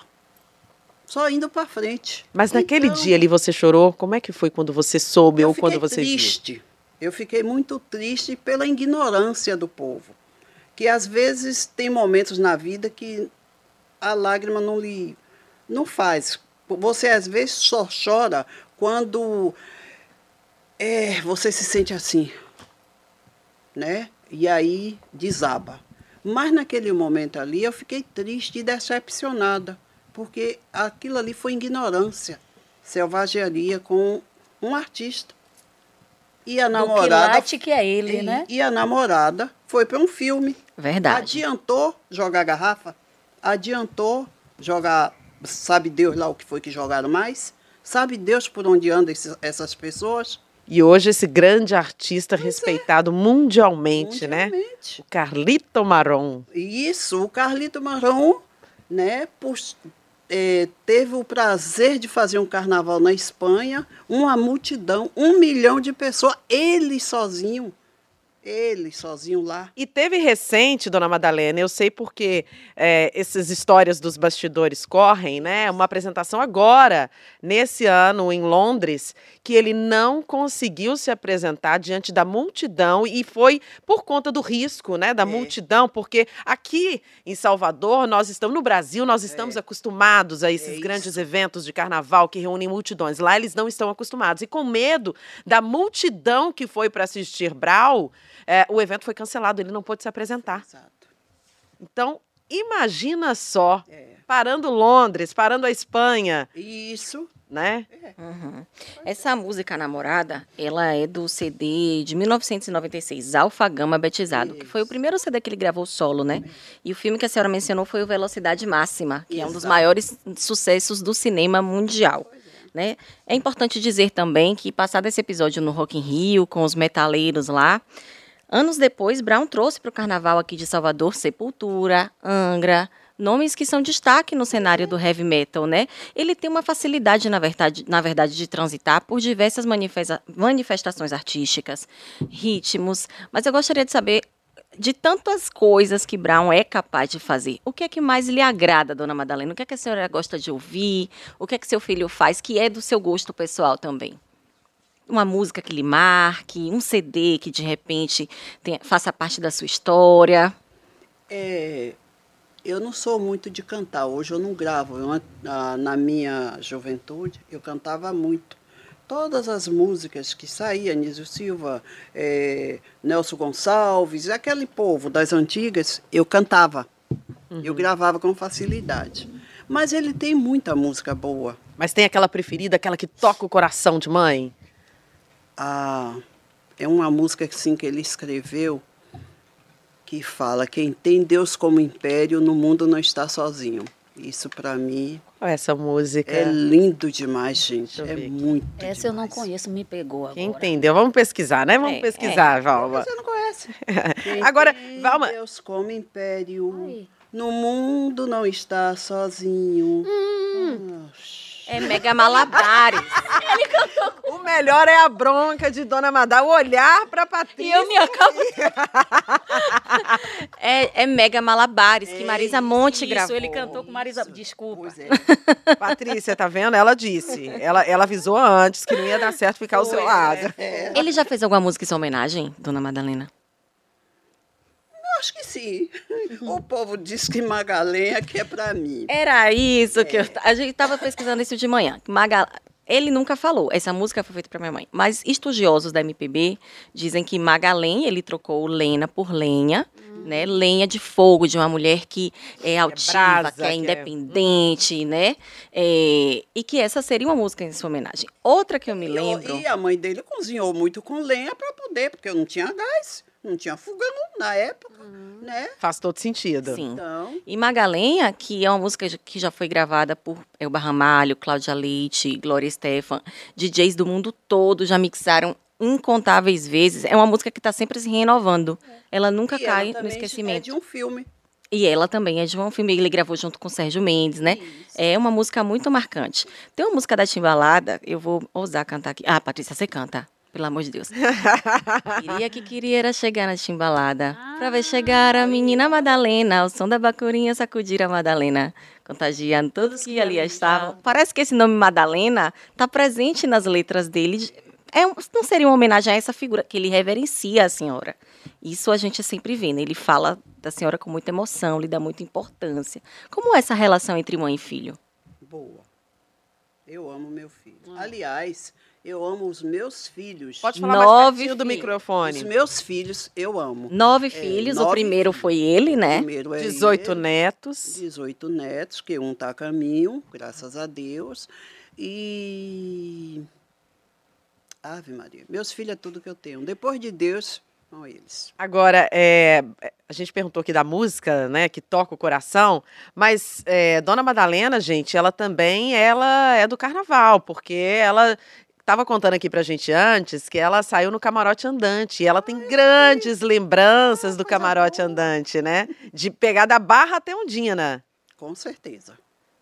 só indo para frente. Mas naquele então, dia ali você chorou? Como é que foi quando você soube ou quando você triste. viu? Eu fiquei muito triste pela ignorância do povo. Que às vezes tem momentos na vida que a lágrima não lhe não faz. Você às vezes só chora quando é, você se sente assim, né? E aí desaba. Mas naquele momento ali eu fiquei triste e decepcionada, porque aquilo ali foi ignorância, selvageria com um artista. E a namorada. Do que é ele, e, né? E a namorada foi para um filme. Verdade. Adiantou jogar garrafa, adiantou jogar, sabe Deus lá o que foi que jogaram mais? Sabe Deus por onde andam esses, essas pessoas? E hoje esse grande artista pois é. respeitado é. mundialmente, mundialmente, né? O Carlito Maron. Isso, o Carlito Maron, né, por, é, teve o prazer de fazer um carnaval na Espanha, uma multidão, um milhão de pessoas, ele sozinho ele sozinho lá. E teve recente, dona Madalena, eu sei porque é, essas histórias dos bastidores correm, né? Uma apresentação agora, nesse ano, em Londres, que ele não conseguiu se apresentar diante da multidão e foi por conta do risco, né? Da é. multidão, porque aqui em Salvador, nós estamos, no Brasil, nós estamos é. acostumados a esses é grandes eventos de carnaval que reúnem multidões. Lá eles não estão acostumados. E com medo da multidão que foi para assistir Brau, é, o evento foi cancelado, ele não pôde se apresentar. Exato. Então, imagina só, é. parando Londres, parando a Espanha. Isso. Né? É. Uhum. Essa música Namorada, ela é do CD de 1996, Alfa Gama Betizado, Isso. que foi o primeiro CD que ele gravou solo, né? E o filme que a senhora mencionou foi o Velocidade Máxima, que Exato. é um dos maiores sucessos do cinema mundial. Né? É importante dizer também que, passado esse episódio no Rock in Rio, com os metaleiros lá, Anos depois, Brown trouxe para o carnaval aqui de Salvador Sepultura, Angra, nomes que são destaque no cenário do heavy metal, né? Ele tem uma facilidade, na verdade, na verdade de transitar por diversas manifesta manifestações artísticas, ritmos, mas eu gostaria de saber de tantas coisas que Brown é capaz de fazer, o que é que mais lhe agrada, dona Madalena? O que é que a senhora gosta de ouvir? O que é que seu filho faz que é do seu gosto pessoal também? Uma música que lhe marque, um CD que de repente tenha, faça parte da sua história? É, Eu não sou muito de cantar, hoje eu não gravo. Eu, na minha juventude, eu cantava muito. Todas as músicas que saíam, Anísio Silva, é, Nelson Gonçalves, aquele povo das antigas, eu cantava. Uhum. Eu gravava com facilidade. Mas ele tem muita música boa. Mas tem aquela preferida, aquela que toca o coração de mãe? Ah, é uma música assim, que ele escreveu que fala: quem tem Deus como império no mundo não está sozinho. Isso para mim. Essa música. É lindo demais, gente. É muito. Essa demais. eu não conheço, me pegou agora. Quem entendeu? Vamos pesquisar, né? Vamos é, pesquisar, é. Valma. Você não conhece. Quem agora, Valma. Deus como império. Ai. No mundo não está sozinho. Hum. É Mega Malabares. Ele cantou. O melhor é a bronca de Dona Madá, o olhar pra Patrícia. E eu me acabo. é, é Mega Malabares, que Marisa Monte isso, gravou. ele cantou com Marisa. Desculpa. É. Patrícia, tá vendo? Ela disse. Ela, ela avisou antes que não ia dar certo ficar Foi, ao seu lado. É. Ele já fez alguma música em sua homenagem, Dona Madalena? Acho que sim. O povo diz que Magalenha que é para mim. Era isso é. que eu. A gente estava pesquisando isso de manhã. Magal... Ele nunca falou, essa música foi feita para minha mãe. Mas estudiosos da MPB dizem que Magalém, ele trocou Lena por lenha, hum. né? Lenha de fogo, de uma mulher que é altiva, é brasa, que é independente, que é... né? É... e que essa seria uma música em sua homenagem. Outra que eu me lembro. E a mãe dele cozinhou muito com lenha para poder, porque eu não tinha gás. Não tinha fogão na época, uhum. né? Faz todo sentido. Sim. Então... E Magalenha, que é uma música que já foi gravada por Elba Ramalho, Cláudia Leite, Glória Stefan, DJs do mundo todo já mixaram incontáveis vezes. É uma música que está sempre se renovando. É. Ela nunca e cai ela no esquecimento. É de um filme. E ela também é de um filme, ele gravou junto com Sérgio Mendes, né? Isso. É uma música muito marcante. Tem uma música da Timbalada, eu vou ousar cantar aqui. Ah, Patrícia, você canta. Pelo amor de Deus. queria que queria era chegar na timbalada. Ah, pra ver chegar a menina Madalena. O som da bacurinha sacudir a Madalena. Contagiando todos que ali estavam. Parece que esse nome Madalena tá presente nas letras dele. É, não seria uma homenagem a essa figura que ele reverencia a senhora. Isso a gente sempre vê, né? Ele fala da senhora com muita emoção, lhe dá muita importância. Como é essa relação entre mãe e filho? Boa. Eu amo meu filho. Aliás, eu amo os meus filhos. Pode falar nove mais do microfone. Os meus filhos eu amo. Nove é, filhos, nove o primeiro filhos. foi ele, né? O primeiro é 18 ele, netos. 18 netos, que um está a caminho, graças a Deus. E. Ave Maria. Meus filhos é tudo que eu tenho. Depois de Deus, são eles. Agora, é, a gente perguntou aqui da música, né, que toca o coração, mas é, Dona Madalena, gente, ela também ela é do carnaval, porque ela estava contando aqui pra gente antes que ela saiu no camarote andante. E ela tem grandes lembranças do camarote andante, né? De pegar da Barra até Ondina. Com certeza.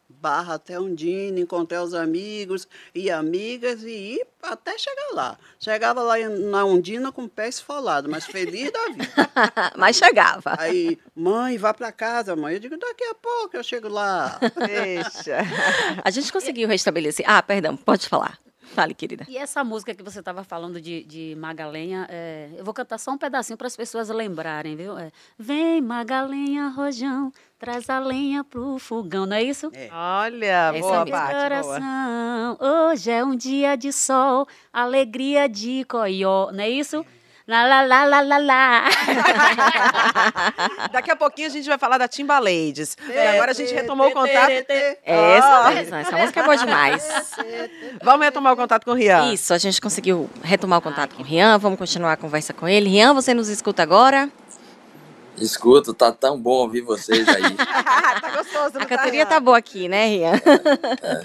Barra até Ondina, encontrar os amigos e amigas e ir até chegar lá. Chegava lá na Ondina com o pé esfolado, mas feliz da vida. mas chegava. Aí, mãe, vá para casa, mãe. Eu digo, daqui a pouco eu chego lá. Deixa. A gente conseguiu restabelecer. Ah, perdão, pode falar. Fale, querida. E essa música que você estava falando de, de Magalenha, é, eu vou cantar só um pedacinho para as pessoas lembrarem, viu? É, Vem, Magalenha, rojão, traz a lenha pro fogão, não é isso? É. Olha, Essa boa, Bate, coração, boa. Hoje é um dia de sol, alegria de coió, não é isso? É. Lá, lá, lá, lá, lá, lá. Daqui a pouquinho a gente vai falar da Timba Ladies. E agora a gente retomou o contato. Essa mesmo, essa música é boa demais. Vamos retomar o contato com o Rian. Isso, a gente conseguiu retomar o contato com o Rian. Vamos continuar a conversa com ele. Rian, você nos escuta agora? Escuto, tá tão bom ouvir vocês aí. tá gostoso, A tá, cantoria tá boa aqui, né, Rian? É.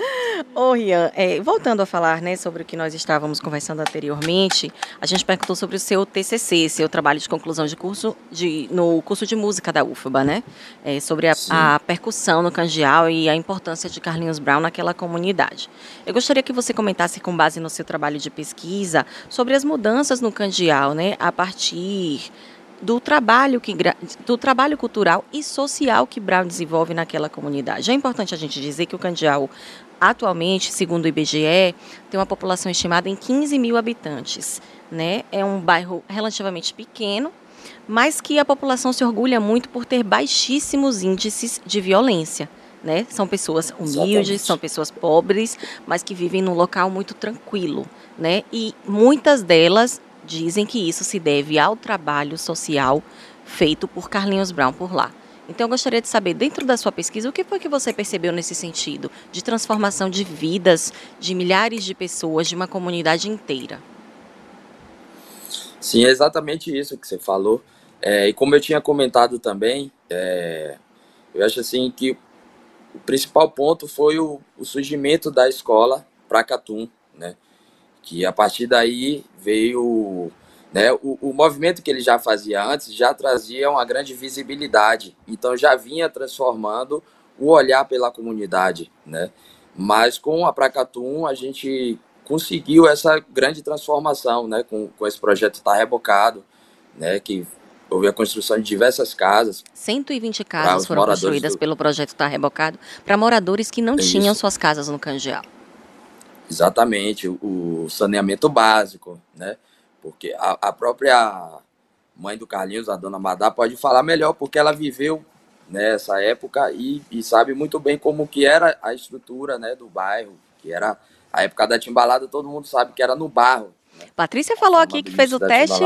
Ô, Rian, é, voltando a falar, né, sobre o que nós estávamos conversando anteriormente, a gente perguntou sobre o seu TCC, seu trabalho de conclusão de curso de, no curso de música da UFBA, né? É, sobre a, a, percussão no canjial e a importância de Carlinhos Brown naquela comunidade. Eu gostaria que você comentasse, com base no seu trabalho de pesquisa, sobre as mudanças no canjial, né, a partir do trabalho que do trabalho cultural e social que Brown desenvolve naquela comunidade. É importante a gente dizer que o Candial atualmente, segundo o IBGE, tem uma população estimada em 15 mil habitantes. Né? É um bairro relativamente pequeno, mas que a população se orgulha muito por ter baixíssimos índices de violência. Né? São pessoas humildes, são pessoas pobres, mas que vivem num local muito tranquilo. Né? E muitas delas dizem que isso se deve ao trabalho social feito por Carlinhos Brown por lá. Então eu gostaria de saber, dentro da sua pesquisa, o que foi que você percebeu nesse sentido de transformação de vidas de milhares de pessoas, de uma comunidade inteira? Sim, é exatamente isso que você falou. É, e como eu tinha comentado também, é, eu acho assim que o principal ponto foi o, o surgimento da escola Pracatum, né? Que a partir daí veio né, o, o movimento que ele já fazia antes já trazia uma grande visibilidade, então já vinha transformando o olhar pela comunidade, né? Mas com a Pracatum a gente conseguiu essa grande transformação, né? Com, com esse projeto Tá Rebocado, né? Que houve a construção de diversas casas. 120 casas foram construídas do... pelo projeto Tá Rebocado para moradores que não Isso. tinham suas casas no Cangeal. Exatamente, o, saneamento básico, né? Porque a, a, própria mãe do Carlinhos, a dona Madá, pode falar melhor, porque ela viveu nessa época e, e sabe muito bem como que era a estrutura né, do bairro, que era a época da timbalada, todo mundo sabe que era no barro. Patrícia falou aqui que fez o teste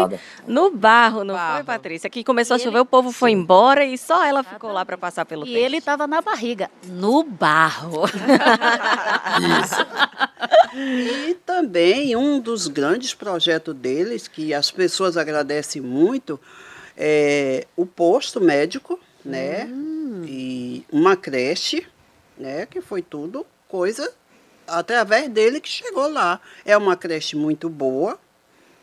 no barro, não barro. foi, Patrícia? Que começou e a chover, ele... o povo foi embora e só ela ficou lá para passar pelo e teste. E ele estava na barriga, no barro. Isso. e também um dos grandes projetos deles, que as pessoas agradecem muito, é o posto médico, né? Hum. E uma creche, né? Que foi tudo coisa através dele que chegou lá. É uma creche muito boa,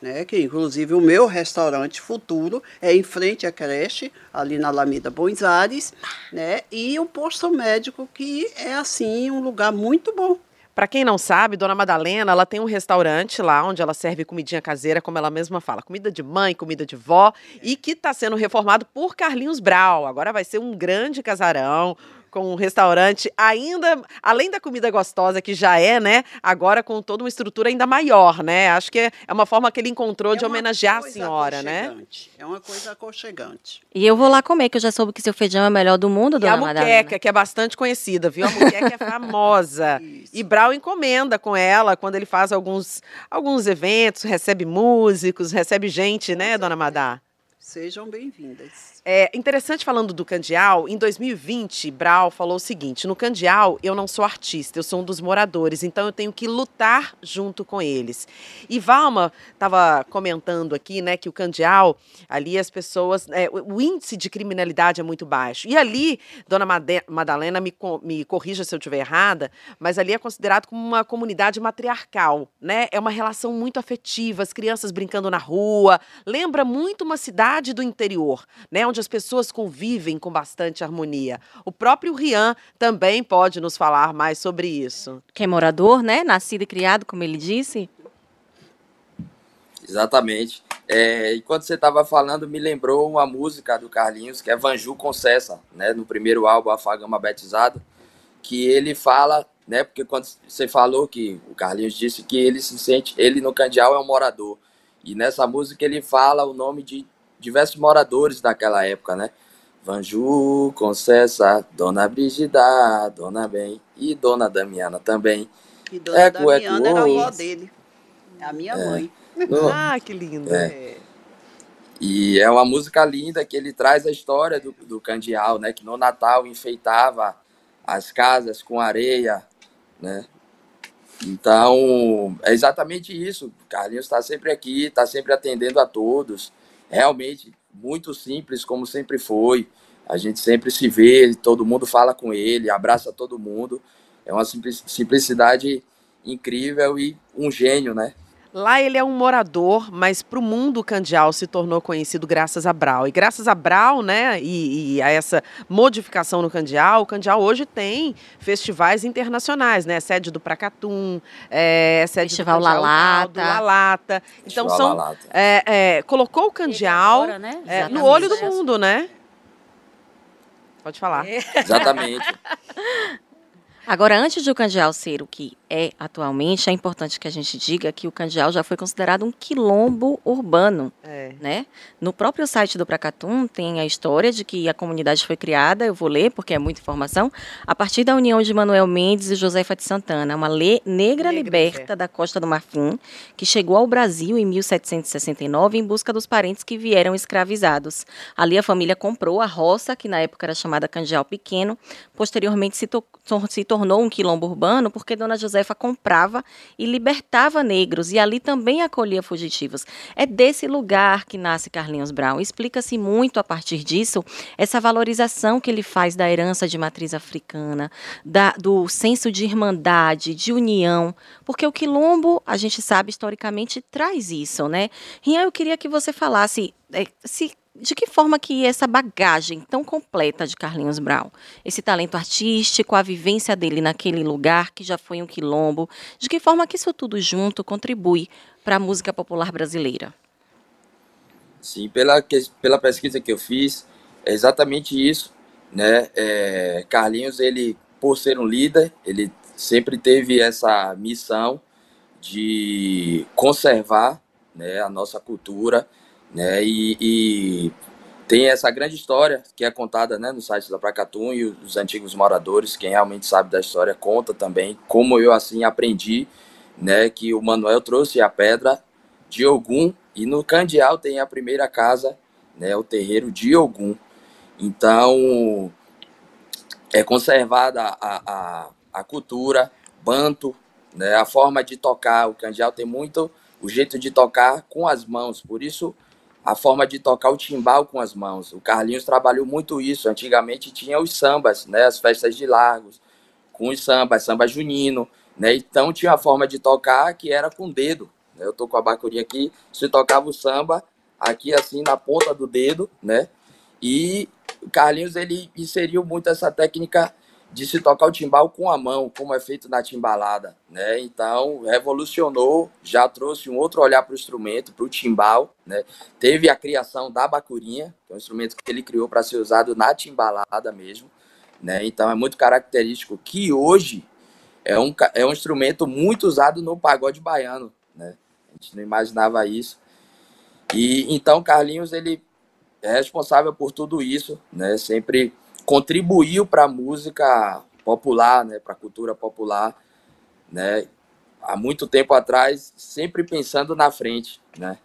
né, que inclusive o meu restaurante futuro é em frente à creche, ali na Alameda Bons Ares, né, e o posto médico que é assim um lugar muito bom. Para quem não sabe, Dona Madalena, ela tem um restaurante lá onde ela serve comidinha caseira, como ela mesma fala, comida de mãe, comida de vó, e que está sendo reformado por Carlinhos Brau. Agora vai ser um grande casarão com um restaurante ainda, além da comida gostosa que já é, né? Agora com toda uma estrutura ainda maior, né? Acho que é, é uma forma que ele encontrou é de homenagear a senhora, né? É uma coisa aconchegante. E eu vou lá comer, que eu já soube que seu feijão é o melhor do mundo, dona Madalena. E a muqueca, que é bastante conhecida, viu? A muqueca é famosa. e Brau encomenda com ela quando ele faz alguns, alguns eventos, recebe músicos, recebe gente, né, dona Madá? Sejam bem-vindas. É interessante falando do Candial, em 2020, Brau falou o seguinte: no Candial eu não sou artista, eu sou um dos moradores, então eu tenho que lutar junto com eles. E Valma estava comentando aqui, né, que o Candial, ali as pessoas, é, o índice de criminalidade é muito baixo. E ali, Dona Madalena, me, me corrija se eu estiver errada, mas ali é considerado como uma comunidade matriarcal, né? É uma relação muito afetiva, as crianças brincando na rua, lembra muito uma cidade do interior, né? Onde as pessoas convivem com bastante harmonia. O próprio Rian também pode nos falar mais sobre isso. Que é morador, né? Nascido e criado, como ele disse. Exatamente. É, enquanto você estava falando, me lembrou uma música do Carlinhos, que é Vanju Concessa, né? No primeiro álbum, Afagama Betizado, que ele fala, né? Porque quando você falou que o Carlinhos disse que ele se sente, ele no Candial é um morador. E nessa música ele fala o nome de diversos moradores daquela época, né? Vanju, Concessa, Dona Brigida, Dona Bem e Dona Damiana também. E Dona eco, Damiana eco, era a avó dele, a minha é. mãe. ah, que lindo. É. E é uma música linda que ele traz a história do, do Candial, né? Que no Natal enfeitava as casas com areia, né? Então, é exatamente isso. Carlinhos está sempre aqui, está sempre atendendo a todos realmente muito simples, como sempre foi. A gente sempre se vê, todo mundo fala com ele, abraça todo mundo. É uma simplicidade incrível e um gênio, né? Lá ele é um morador, mas para o mundo o Candial se tornou conhecido graças a Brau. E graças a Brau, né, e, e, a essa modificação no Candial, o Candial hoje tem festivais internacionais, né? Sede do Pracatum, é, sede Festival do La Lata. Lalata. Então Festival são La Lata. é, é, colocou o Candial agora, né? é, no olho do mundo, né? Pode falar. Exatamente. Agora, antes de o Candial ser o que é atualmente, é importante que a gente diga que o Candial já foi considerado um quilombo urbano. É. né? No próprio site do Pracatum tem a história de que a comunidade foi criada, eu vou ler porque é muita informação, a partir da união de Manuel Mendes e Josefa de Santana, uma lei negra, Negra liberta liberta. da Costa do Marfim, que chegou ao Brasil em 1769 em busca dos parentes que vieram escravizados. Ali a família comprou a roça, que na época era chamada Candial Pequeno, posteriormente se, to- se tornou um quilombo urbano porque Dona Josefa comprava e libertava negros e ali também acolhia fugitivos. É desse lugar que nasce Carlinhos Brown. Explica-se muito a partir disso essa valorização que ele faz da herança de matriz africana, da- do senso de irmandade, de união, porque o quilombo, a gente sabe historicamente, traz isso, né? Rian, eu queria que você falasse eh, se de que forma que essa bagagem tão completa de Carlinhos Brown, esse talento artístico, a vivência dele naquele lugar que já foi um quilombo, de que forma que isso tudo junto contribui para a música popular brasileira? Sim, pela, pela pesquisa que eu fiz, é exatamente isso, né? É, Carlinhos, ele, por ser um líder, ele sempre teve essa missão de conservar, né, a nossa cultura, né? E, e tem essa grande história que é contada, né, no site da Pracatum e os antigos moradores, quem realmente sabe da história conta também como eu assim aprendi, né, que o Manuel trouxe a pedra de Ogum e no Candial tem a primeira casa, né, o terreiro de Ogum. Então é conservada a, a, a cultura banto, né, a forma de tocar. O Candial tem muito o jeito de tocar com as mãos, por isso a forma de tocar o timbal com as mãos. O Carlinhos trabalhou muito isso. Antigamente tinha os sambas, né, as festas de largos, com os sambas, samba junino, né? Então tinha a forma de tocar que era com o dedo. né? Eu tô com a bacurinha aqui, se tocava o samba aqui assim na ponta do dedo, né? E o Carlinhos ele inseriu muito essa técnica de se tocar o timbal com a mão, como é feito na timbalada, né? Então revolucionou, já trouxe um outro olhar para o instrumento, para o timbal, né? Teve a criação da bacurinha, que é um instrumento que ele criou para ser usado na timbalada mesmo, né? Então é muito característico que hoje é um, é um instrumento muito usado no pagode baiano, né? A gente não imaginava isso. E então Carlinhos ele é responsável por tudo isso, né? Sempre contribuiu para a música popular, né? Para a cultura popular, né? Há muito tempo atrás, sempre pensando na frente, né?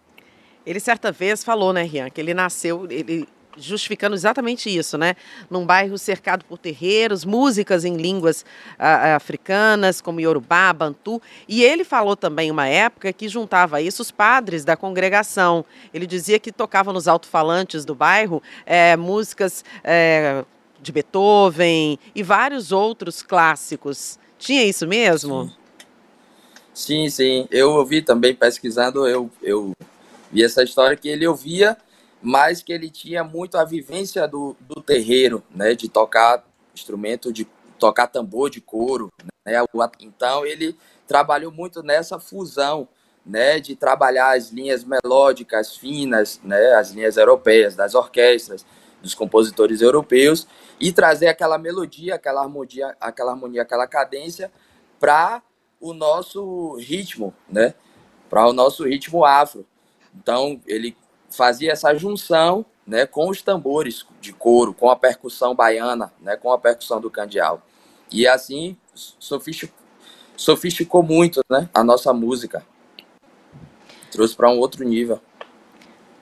Ele certa vez falou, né, Rian, que ele nasceu, ele justificando exatamente isso, né? Num bairro cercado por terreiros, músicas em línguas ah, africanas, como Yorubá, Bantu. E ele falou também uma época que juntava isso os padres da congregação. Ele dizia que tocava nos alto-falantes do bairro eh, músicas eh, de Beethoven e vários outros clássicos. Tinha isso mesmo? Sim, sim. Eu ouvi também pesquisando, eu, eu vi essa história que ele ouvia, mas que ele tinha muito a vivência do, do terreiro, né? De tocar instrumento, de tocar tambor de couro, né? Então ele trabalhou muito nessa fusão, né? De trabalhar as linhas melódicas finas, né? As linhas europeias das orquestras, dos compositores europeus e trazer aquela melodia, aquela harmonia, aquela harmonia, aquela cadência para o nosso ritmo, né? Para o nosso ritmo afro. Então, ele fazia essa junção, né, com os tambores de couro, com a percussão baiana, né, com a percussão do candial. E assim sofisticou, sofisticou muito, né, a nossa música. Trouxe para um outro nível.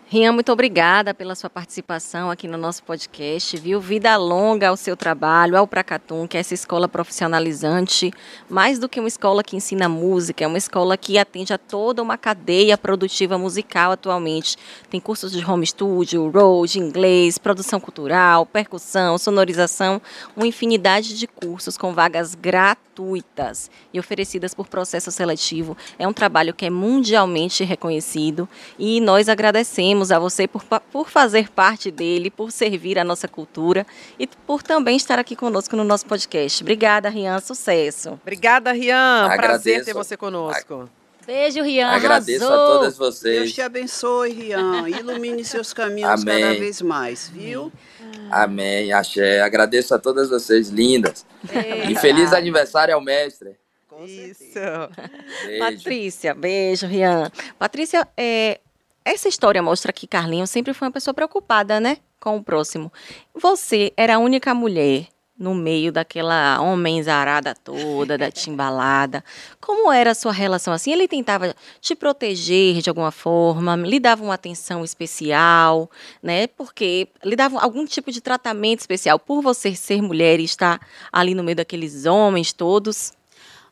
Rian, muito obrigada pela sua participação aqui no nosso podcast, viu? Vida longa ao seu trabalho, ao Pracatum, que é essa escola profissionalizante, mais do que uma escola que ensina música, é uma escola que atende a toda uma cadeia produtiva musical atualmente. Tem cursos de home studio, road, inglês, produção cultural, percussão, sonorização, uma infinidade de cursos com vagas gratuitas e oferecidas por processo seletivo. É um trabalho que é mundialmente reconhecido e nós agradecemos agradecemos a você por, por fazer parte dele, por servir a nossa cultura e por também estar aqui conosco no nosso podcast. Obrigada, Rian. Sucesso. Obrigada, Rian. Agradeço. Prazer ter você conosco. Beijo, Rian. Agradeço Arrasou. a todas vocês. Deus te abençoe, Rian. Ilumine seus caminhos Amém. cada vez mais, viu? Amém, axé. Agradeço a todas vocês, lindas. Eita. E feliz aniversário ao mestre. Com Isso. Beijo. Patrícia, beijo, Rian. Patrícia, é, essa história mostra que Carlinhos sempre foi uma pessoa preocupada, né? Com o próximo. Você era a única mulher no meio daquela homenzarada toda, da timbalada. Como era a sua relação assim? Ele tentava te proteger de alguma forma, lhe dava uma atenção especial, né? Porque lhe dava algum tipo de tratamento especial por você ser mulher e estar ali no meio daqueles homens todos.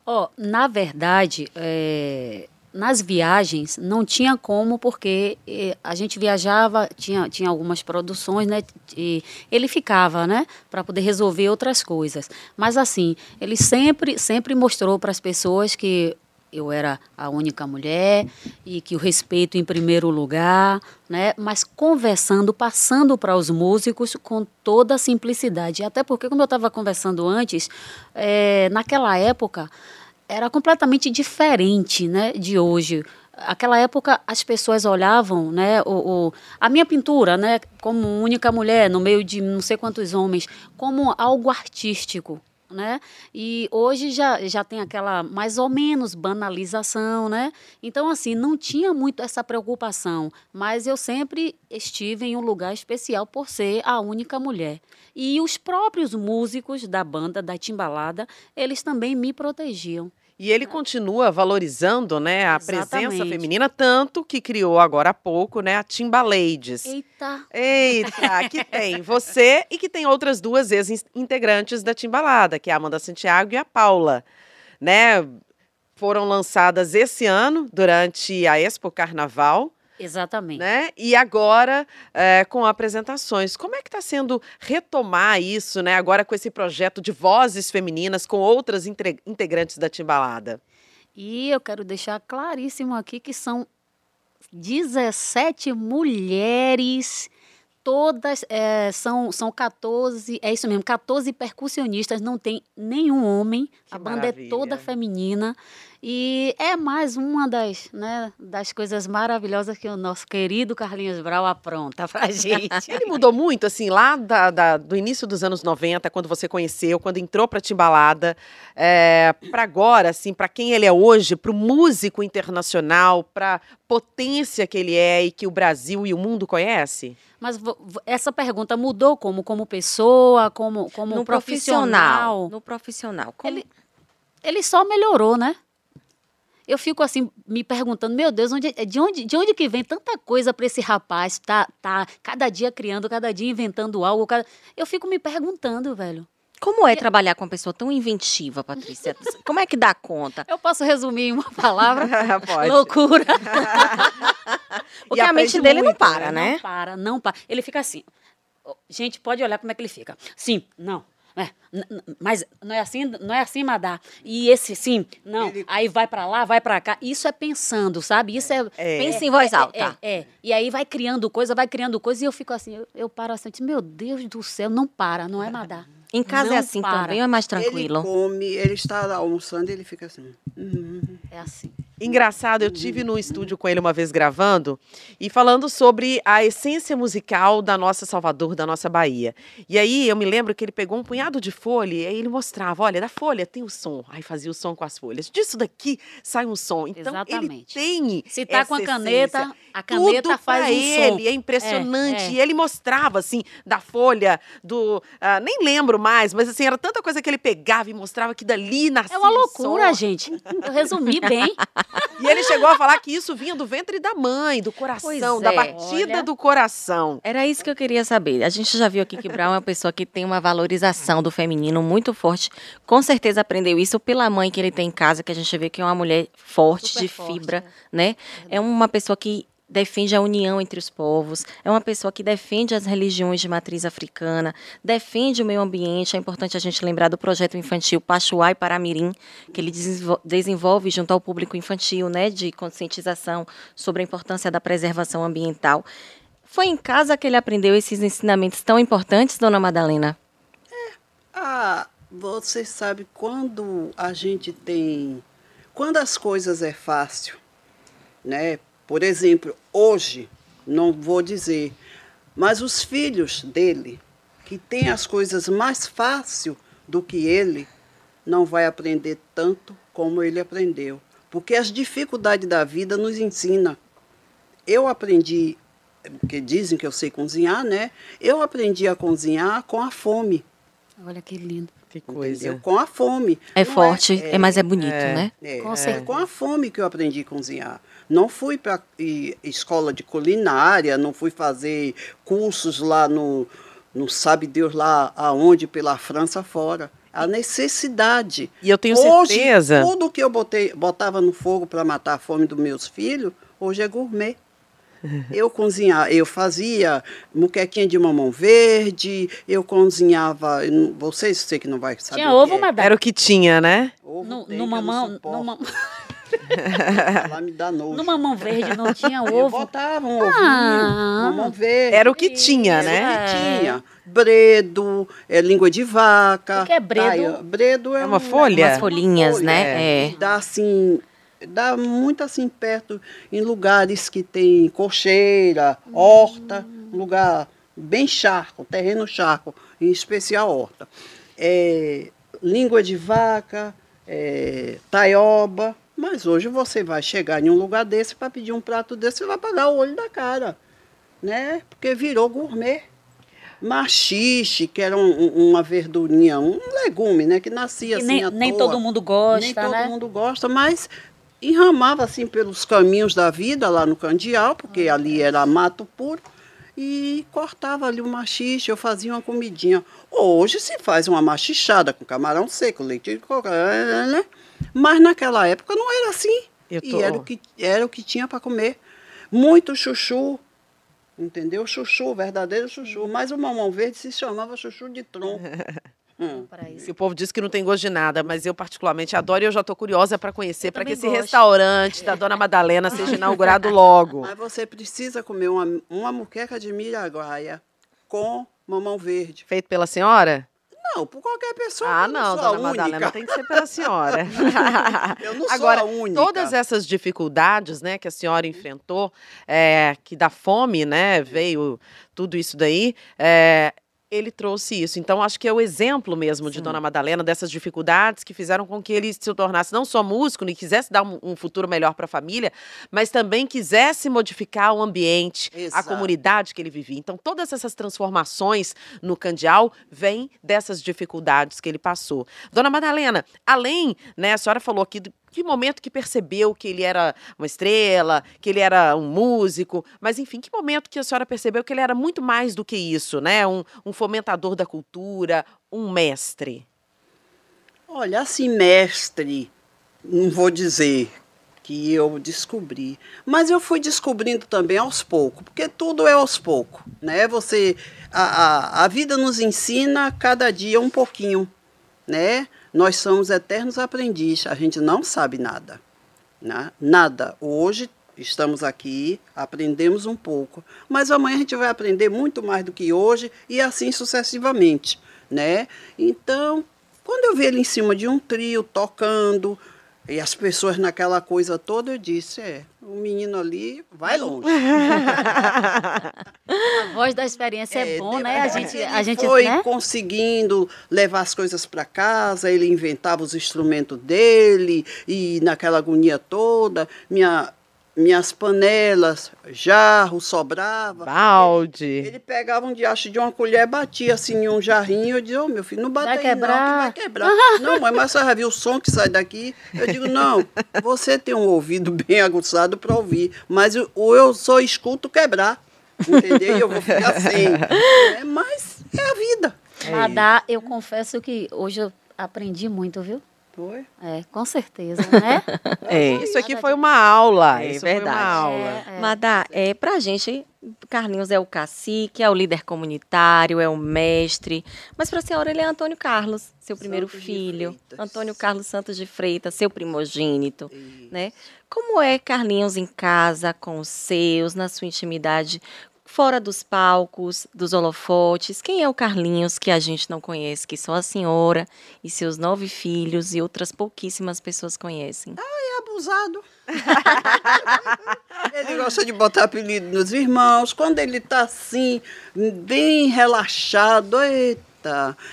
Ó, na verdade, é, nas viagens não tinha como, porque eh, a gente viajava, tinha, tinha algumas produções, né? E ele ficava, né? Para poder resolver outras coisas. Mas assim, ele sempre, sempre mostrou para as pessoas que eu era a única mulher e que o respeito em primeiro lugar, né? Mas conversando, passando para os músicos com toda a simplicidade. Até porque, como eu estava conversando antes, eh, naquela época era completamente diferente, né, de hoje. Aquela época as pessoas olhavam, né, o, o, a minha pintura, né, como única mulher no meio de não sei quantos homens, como algo artístico, né? E hoje já, já tem aquela mais ou menos banalização, né? Então assim, não tinha muito essa preocupação, mas eu sempre estive em um lugar especial por ser a única mulher. E os próprios músicos da banda da Timbalada, eles também me protegiam. E ele continua valorizando, né, a presença Exatamente. feminina, tanto que criou agora há pouco, né, a Timbalades. Eita! Eita, que tem você e que tem outras duas ex-integrantes da Timbalada, que é a Amanda Santiago e a Paula, né? Foram lançadas esse ano, durante a Expo Carnaval, Exatamente. né? E agora é, com apresentações. Como é que está sendo retomar isso, né? Agora com esse projeto de vozes femininas com outras integrantes da Timbalada. E eu quero deixar claríssimo aqui que são 17 mulheres, todas eh, são, são 14, é isso mesmo, 14 percussionistas, não tem nenhum homem, Que a banda é toda maravilha. feminina. E é mais uma das, né, das coisas maravilhosas que o nosso querido Carlinhos Brau apronta pra gente. Ele mudou muito, assim, lá da- da- do início dos anos 90, quando você conheceu, quando entrou pra Timbalada, é, para agora, assim, para quem ele é hoje, pro músico internacional, pra potência que ele é e que o Brasil e o mundo conhece? Mas essa pergunta mudou como como pessoa, como como no profissional? profissional. No profissional. Como- Ele, ele só melhorou, né? Eu fico assim me perguntando, meu Deus, onde, de onde de onde que vem tanta coisa para esse rapaz? Tá tá cada dia criando, cada dia inventando algo. cada- Eu fico me perguntando, velho. Como é trabalhar com uma pessoa tão inventiva, Patrícia? Como é que dá conta? Eu posso resumir em uma palavra? Pode. Loucura. Porque a mente dele não muito, para, né? né? Não para, não para. Ele fica assim. Gente, pode olhar como é que ele fica. Sim, não. É, mas não é assim, não é assim, Madá. E esse sim, não. Ele- Aí vai pra lá, vai pra cá. Isso é pensando, sabe? Isso é, É. Pensa em voz é, alta. É, é. E aí vai criando coisa, vai criando coisa e eu fico assim, eu, eu paro assim, meu Deus do céu, não para, não é Madá. Em casa é Não assim para. também ou é mais Ele tranquilo? come, ele está lá almoçando e ele fica assim. "Uhum, uhum." É assim. Engraçado, eu tive no estúdio com ele uma vez gravando e falando sobre a essência musical da nossa Salvador, da nossa Bahia. E aí eu me lembro que ele pegou um punhado de folha e aí ele mostrava, olha, da folha tem o som. Aí fazia o som com as folhas. Disso daqui sai um som. Então Exatamente. ele tem Se tá com a caneta, essência. a caneta Tudo faz um ele, som. é impressionante. É, é. E ele mostrava, assim, da folha, do... ah, nem lembro mais, mas assim, era tanta coisa que ele pegava e mostrava que dali nascia É uma loucura, gente. Eu resumi bem. E ele chegou a falar que isso vinha do ventre da mãe, do coração, Pois da é. batida Olha. do coração. Era isso que eu queria saber. A gente já viu aqui que Brown é uma pessoa que tem uma valorização do feminino muito forte. Com certeza aprendeu isso pela mãe que ele tem em casa, que a gente vê que é uma mulher forte, Super de forte, fibra, né? É uma pessoa que defende a união entre os povos, é uma pessoa que defende as religiões de matriz africana, defende o meio ambiente. É importante a gente lembrar do projeto infantil Pachuá e Paramirim, que ele desenvol- desenvolve junto ao público infantil, né, de conscientização sobre a importância da preservação ambiental. Foi em casa que ele aprendeu esses ensinamentos tão importantes, dona Madalena? Ah, você sabe quando a gente tem. Quando as coisas é fácil, né? Por exemplo, hoje, não vou dizer, mas os filhos dele, que têm as coisas mais fácil do que ele, não vai aprender tanto como ele aprendeu. Porque as dificuldades da vida nos ensina. Eu aprendi, porque dizem que eu sei cozinhar, né? Eu aprendi a cozinhar com a fome. Olha que lindo. Que Entendeu? Com a fome. É Não forte, é, mas é bonito, é. né? é, Com é certeza. com a fome que eu aprendi a cozinhar. Não fui para escola de culinária, não fui fazer cursos lá no, no sabe Deus lá aonde, pela França fora. A necessidade. E eu tenho Hoje, certeza. Tudo que eu botei, botava no fogo para matar a fome dos meus filhos, hoje é gourmet. Eu cozinhava, eu fazia muquequinha de mamão verde, eu cozinhava, eu não- vocês sei que não vai saber. Tinha o que ovo, é. Era o que tinha, né? Ovo No, tem, no não mamão, no, mam- Lá me dá nojo. no mamão verde não tinha Eu ovo. botava um ovinho, Ah. mamão verde. Era o que tinha, Era né? o que É. tinha. Bredo, é, língua de vaca. O que é bredo? Bredo é, É uma um- folha? Umas folhinhas, folha, né? É. Dá assim, dá muito assim perto, em lugares que tem cocheira, horta, um lugar bem charco, terreno charco, em especial horta. É, língua de vaca, é, taioba. Mas hoje você vai chegar em um lugar desse para pedir um prato desse, você vai pagar o olho da cara, né? Porque virou gourmet. Machixe, que era um- um- uma verdurinha, um legume, né? Que nascia Que assim nem, à nem toa. todo mundo gosta, Nem todo né? mundo gosta, mas enramava assim pelos caminhos da vida lá no Candial, porque ali era mato puro, e cortava ali o machixe, eu fazia uma comidinha. Hoje se faz uma machichada com camarão seco, leite de coco, né? Mas naquela época não era assim. Eu E tô- era o que, era o que tinha para comer. Muito chuchu, entendeu? Chuchu, verdadeiro chuchu. Mas o mamão verde se chamava chuchu de tronco. Hum. O povo diz que não tem gosto de nada, mas eu particularmente adoro e eu já tô curiosa para conhecer, para que esse gosto. restaurante da Dona Madalena seja inaugurado logo. Mas você precisa comer uma, uma muqueca de miraguaia com mamão verde. Feito pela senhora? Não, por qualquer pessoa. Ah, não, sou Dona Madalena, tem que ser pela senhora. Eu não sou Agora, a única. todas essas dificuldades, né, que a senhora enfrentou, é, que da fome, né, veio tudo isso daí, é, ele trouxe isso. Então, acho que é o exemplo mesmo de Dona Madalena dessas dificuldades que fizeram com que ele se tornasse não só músico, e quisesse dar um, um futuro melhor para a família, mas também quisesse modificar o ambiente, a Exato. comunidade que ele vivia. Então, todas essas transformações no Candial vêm dessas dificuldades que ele passou. Dona Madalena, além, né, a senhora falou aqui que momento que percebeu que ele era uma estrela, que ele era um músico, mas enfim, que momento que a senhora percebeu que ele era muito mais do que isso, né? Um, um fomentador da cultura, um mestre. Olha, assim, mestre, não vou dizer que eu descobri, mas eu fui descobrindo também aos poucos, porque tudo é aos poucos, né? Você, a, a, a vida nos ensina cada dia um pouquinho, né? Nós somos eternos aprendizes, a gente não sabe nada, né? Nada. Hoje estamos aqui, aprendemos um pouco, mas amanhã a gente vai aprender muito mais do que hoje e assim sucessivamente, né? Então, quando eu vi ele em cima de um trio tocando e as pessoas naquela coisa toda, eu disse, é, o menino ali vai longe. A voz da experiência é, bom, né? A gente, a gente foi né? conseguindo levar as coisas para casa, ele inventava os instrumentos dele e naquela agonia toda, minha minhas panelas, jarro, sobrava. Balde. Ele, ele pegava um diacho de uma colher, batia assim em um jarrinho. Eu dizia, ô oh, meu filho, não bata vai aí quebrar. não, que vai quebrar. não, mãe, mas você já viu o som que sai daqui? Eu digo, não, você tem um ouvido bem aguçado para ouvir, mas eu, eu só escuto quebrar. Entendeu? E eu vou ficar sem. É, mas é a vida. Madá, eu confesso que hoje eu aprendi muito, viu? Foi? É, com certeza, né? É. Isso aqui foi uma aula. É Isso verdade. foi uma aula. É, é. Madá, é, pra gente, Carlinhos é o cacique, é o líder comunitário, é o mestre. Mas pra senhora ele é Antônio Carlos, seu primeiro Santos filho. Antônio Carlos Santos de Freitas, seu primogênito. Né? Como é Carlinhos em casa, com os seus, na sua intimidade, fora dos palcos, dos holofotes? Quem é o Carlinhos que a gente não conhece, que só a senhora e seus nove filhos e outras pouquíssimas pessoas conhecem? É abusado. ele gosta de botar apelido nos irmãos. Quando ele tá assim, bem relaxado, eita.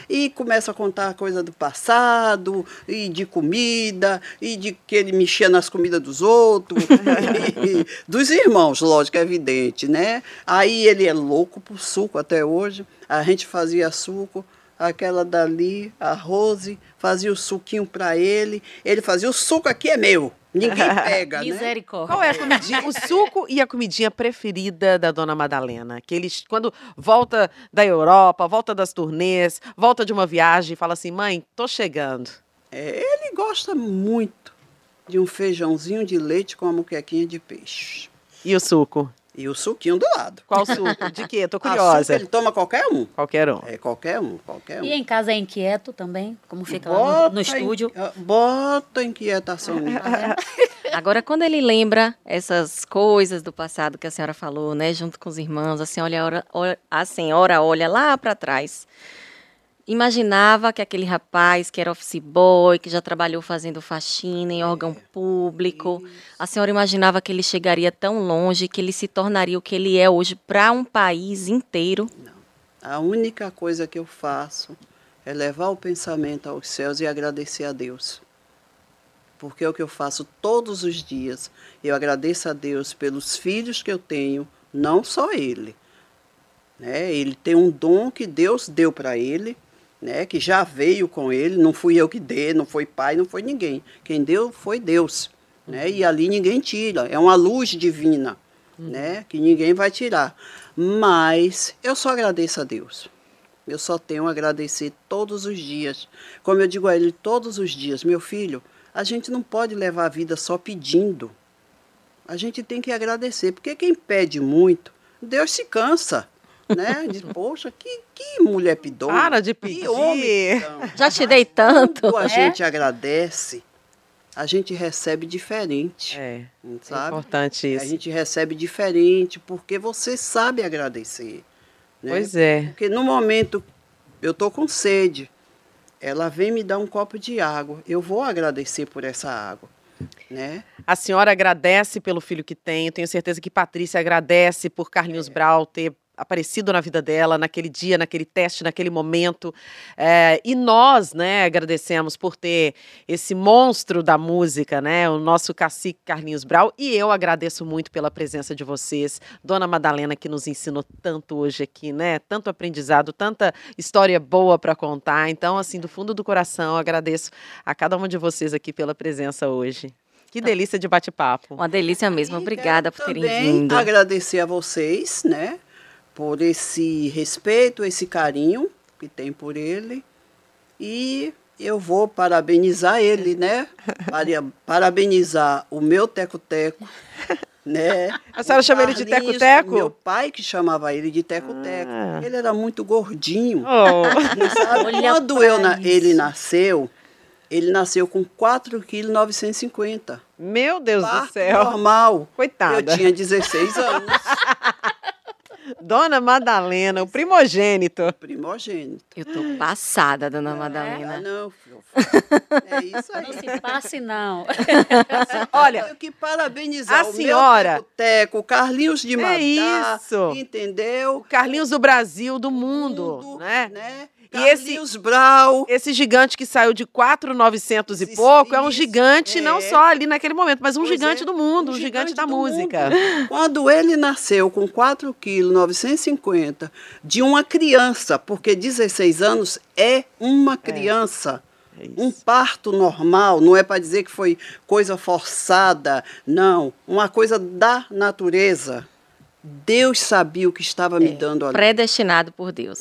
E começa a contar coisa do passado, e de comida, e de que ele mexia nas comidas dos outros, e dos irmãos, lógico, é evidente, né? Aí ele é louco por suco até hoje. A gente fazia suco, aquela dali, a Rose, fazia o suquinho para ele. Ele fazia o suco aqui é meu. Ninguém pega, né? Misericórdia. Qual é a comidinha, o suco e a comidinha preferida da Dona Madalena? Que eles, quando volta da Europa, volta das turnês, volta de uma viagem, fala assim, mãe, tô chegando. É, ele gosta muito de um feijãozinho de leite com uma muquequinha de peixe. E o suco? E o suquinho do lado. Qual suco? De quê? Tô Açúcar, curiosa. ele toma qualquer um. Qualquer um. É qualquer um, qualquer um. E em casa é inquieto também, como fica lá no, no estúdio. ah, bota inquietação. Agora, quando ele lembra essas coisas do passado que a senhora falou, né, junto com os irmãos, a senhora olha, olha- a senhora olha lá para trás. Imaginava que aquele rapaz que era office boy, que já trabalhou fazendo faxina em órgão público, a senhora imaginava que ele chegaria tão longe, que ele se tornaria o que ele é hoje para um país inteiro? A única coisa que eu faço é levar o pensamento aos céus e agradecer a Deus. Porque é o que eu faço todos os dias. Eu agradeço a Deus pelos filhos que eu tenho, não só ele. Né? Ele tem um dom que Deus deu para ele, né? que já veio com ele, não fui eu que dei, não foi pai, não foi ninguém. Quem deu foi Deus. Né? E ali ninguém tira, é uma luz divina, né? que ninguém vai tirar. Mas eu só agradeço a Deus. Eu só tenho a agradecer todos os dias. Como eu digo a ele todos os dias, meu filho, a gente não pode levar a vida só pedindo. A gente tem que agradecer, porque quem pede muito, Deus se cansa. Né? Diz, poxa, que, que mulher pidona. Para de Que pedir. homem pidão. Já te dei tanto. Quando a É? gente agradece, a gente recebe diferente. É, é Sabe? importante A isso. gente recebe diferente porque você sabe agradecer. Né? Pois é. Porque no momento eu tô com sede, ela vem me dar um copo de água, eu vou agradecer por essa água, né? A senhora agradece pelo filho que tem. Eu tenho certeza que Patrícia agradece por Carlinhos Brau ter aparecido na vida dela naquele dia, naquele teste, naquele momento. É, e nós, né, agradecemos por ter esse monstro da música, né, o nosso cacique Carlinhos Brau. E eu agradeço muito pela presença de vocês, Dona Madalena, que nos ensinou tanto hoje aqui, né, tanto aprendizado, tanta história boa para contar. Então, assim, do fundo do coração, eu agradeço a cada uma de vocês aqui pela presença hoje. Que delícia de bate-papo. Uma delícia mesmo. Obrigada por terem também vindo. agradecer a vocês, né, por esse respeito, esse carinho que tem por ele. E eu vou parabenizar ele, né? Para- Parabenizar o meu teco-teco, né? A senhora O chama ele de Carlinhos, teco-teco? Meu pai que chamava ele de teco-teco. Ah. Ele era muito gordinho. Oh. Sabe? Olha Quando eu na- ele nasceu, ele nasceu com 4,950 kg. Meu Deus do Parto céu. normal. Coitada. Eu tinha 16 anos. Dona Madalena, o primogênito. Primogênito. Eu tô passada, Dona Ah, Madalena. não, filho. É isso aí. Não se passe, não. Olha, Tenho que parabenizar a o senhora- meu Teco, o Carlinhos de É Madá, isso. entendeu? Carlinhos do Brasil, do mundo, Mundo, né? né? E esse- Brau. Esse gigante que saiu de 4,900 e Isso, pouco é um isso, gigante não é. só ali naquele momento, mas um Pois gigante é, do mundo, um, um gigante, gigante da música. Quando ele nasceu com 4 quilos 950 de uma criança, porque 16 anos é uma criança. É isso. Um parto normal, não é para dizer que foi coisa forçada, não. Uma coisa da natureza. Deus sabia o que estava me dando ali. Predestinado por Deus.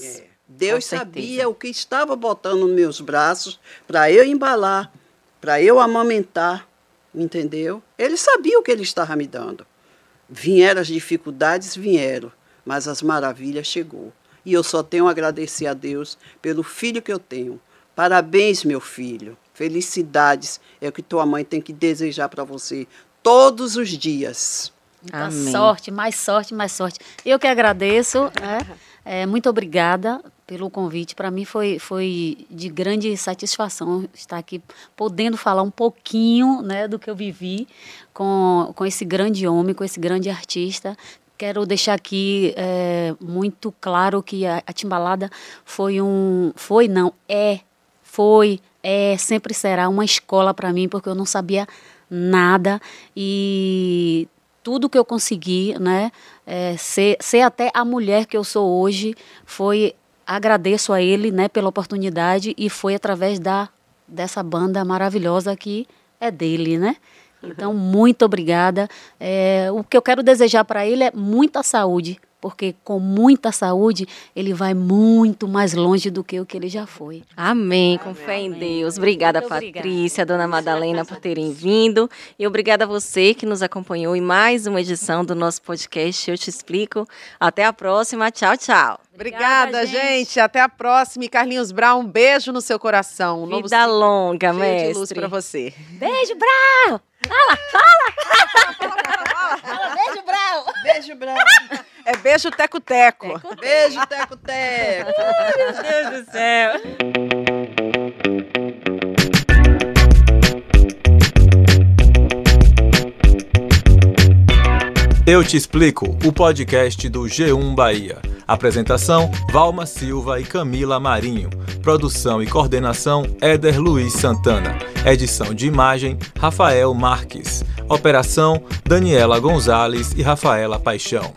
É. Deus sabia o que estava botando nos meus braços para eu embalar, para eu amamentar, entendeu? Ele sabia o que ele estava me dando. Vieram as dificuldades, vieram, mas as maravilhas chegou. E eu só tenho a agradecer a Deus pelo filho que eu tenho. Parabéns, meu filho. Felicidades é o que tua mãe tem que desejar para você todos os dias. Muita Amém. sorte, mais sorte, mais sorte. Eu que agradeço, né? É, muito obrigada pelo convite. Para mim foi, foi de grande satisfação estar aqui, podendo falar um pouquinho né, do que eu vivi com, com esse grande homem, com esse grande artista. Quero deixar aqui é, muito claro que a, a Timbalada foi um. Foi, não, é, foi, é, sempre será uma escola para mim, porque eu não sabia nada e tudo que eu consegui, né, é, ser, ser até a mulher que eu sou hoje, foi agradeço a ele, né, pela oportunidade e foi através da dessa banda maravilhosa que é dele, né? Então muito obrigada. É, o que eu quero desejar para ele é muita saúde, porque com muita saúde ele vai muito mais longe do que o que ele já foi. Amém, com fé em Deus. Obrigada, Muito obrigada. Patrícia, Dona Madalena, por terem vindo. E obrigada a você que nos acompanhou em mais uma edição do nosso podcast Eu Te Explico. Até a próxima. Tchau, tchau. Obrigada, Obrigada, gente. gente. Até a próxima. E Carlinhos Brown, um beijo no seu coração. Um novo Vida longa, cheio de luz mestre. para você. Beijo, Brau! Fala, fala! fala, beijo, Brau! Beijo, Brau. É beijo teco-teco. Beijo, Teco Teco. Meu Deus do céu. Eu te explico, o podcast do G1 Bahia. Apresentação: Valma Silva e Camila Marinho. Produção e coordenação: Éder Luiz Santana. Edição de imagem: Rafael Marques. Operação: Daniela Gonzalez e Rafaela Paixão.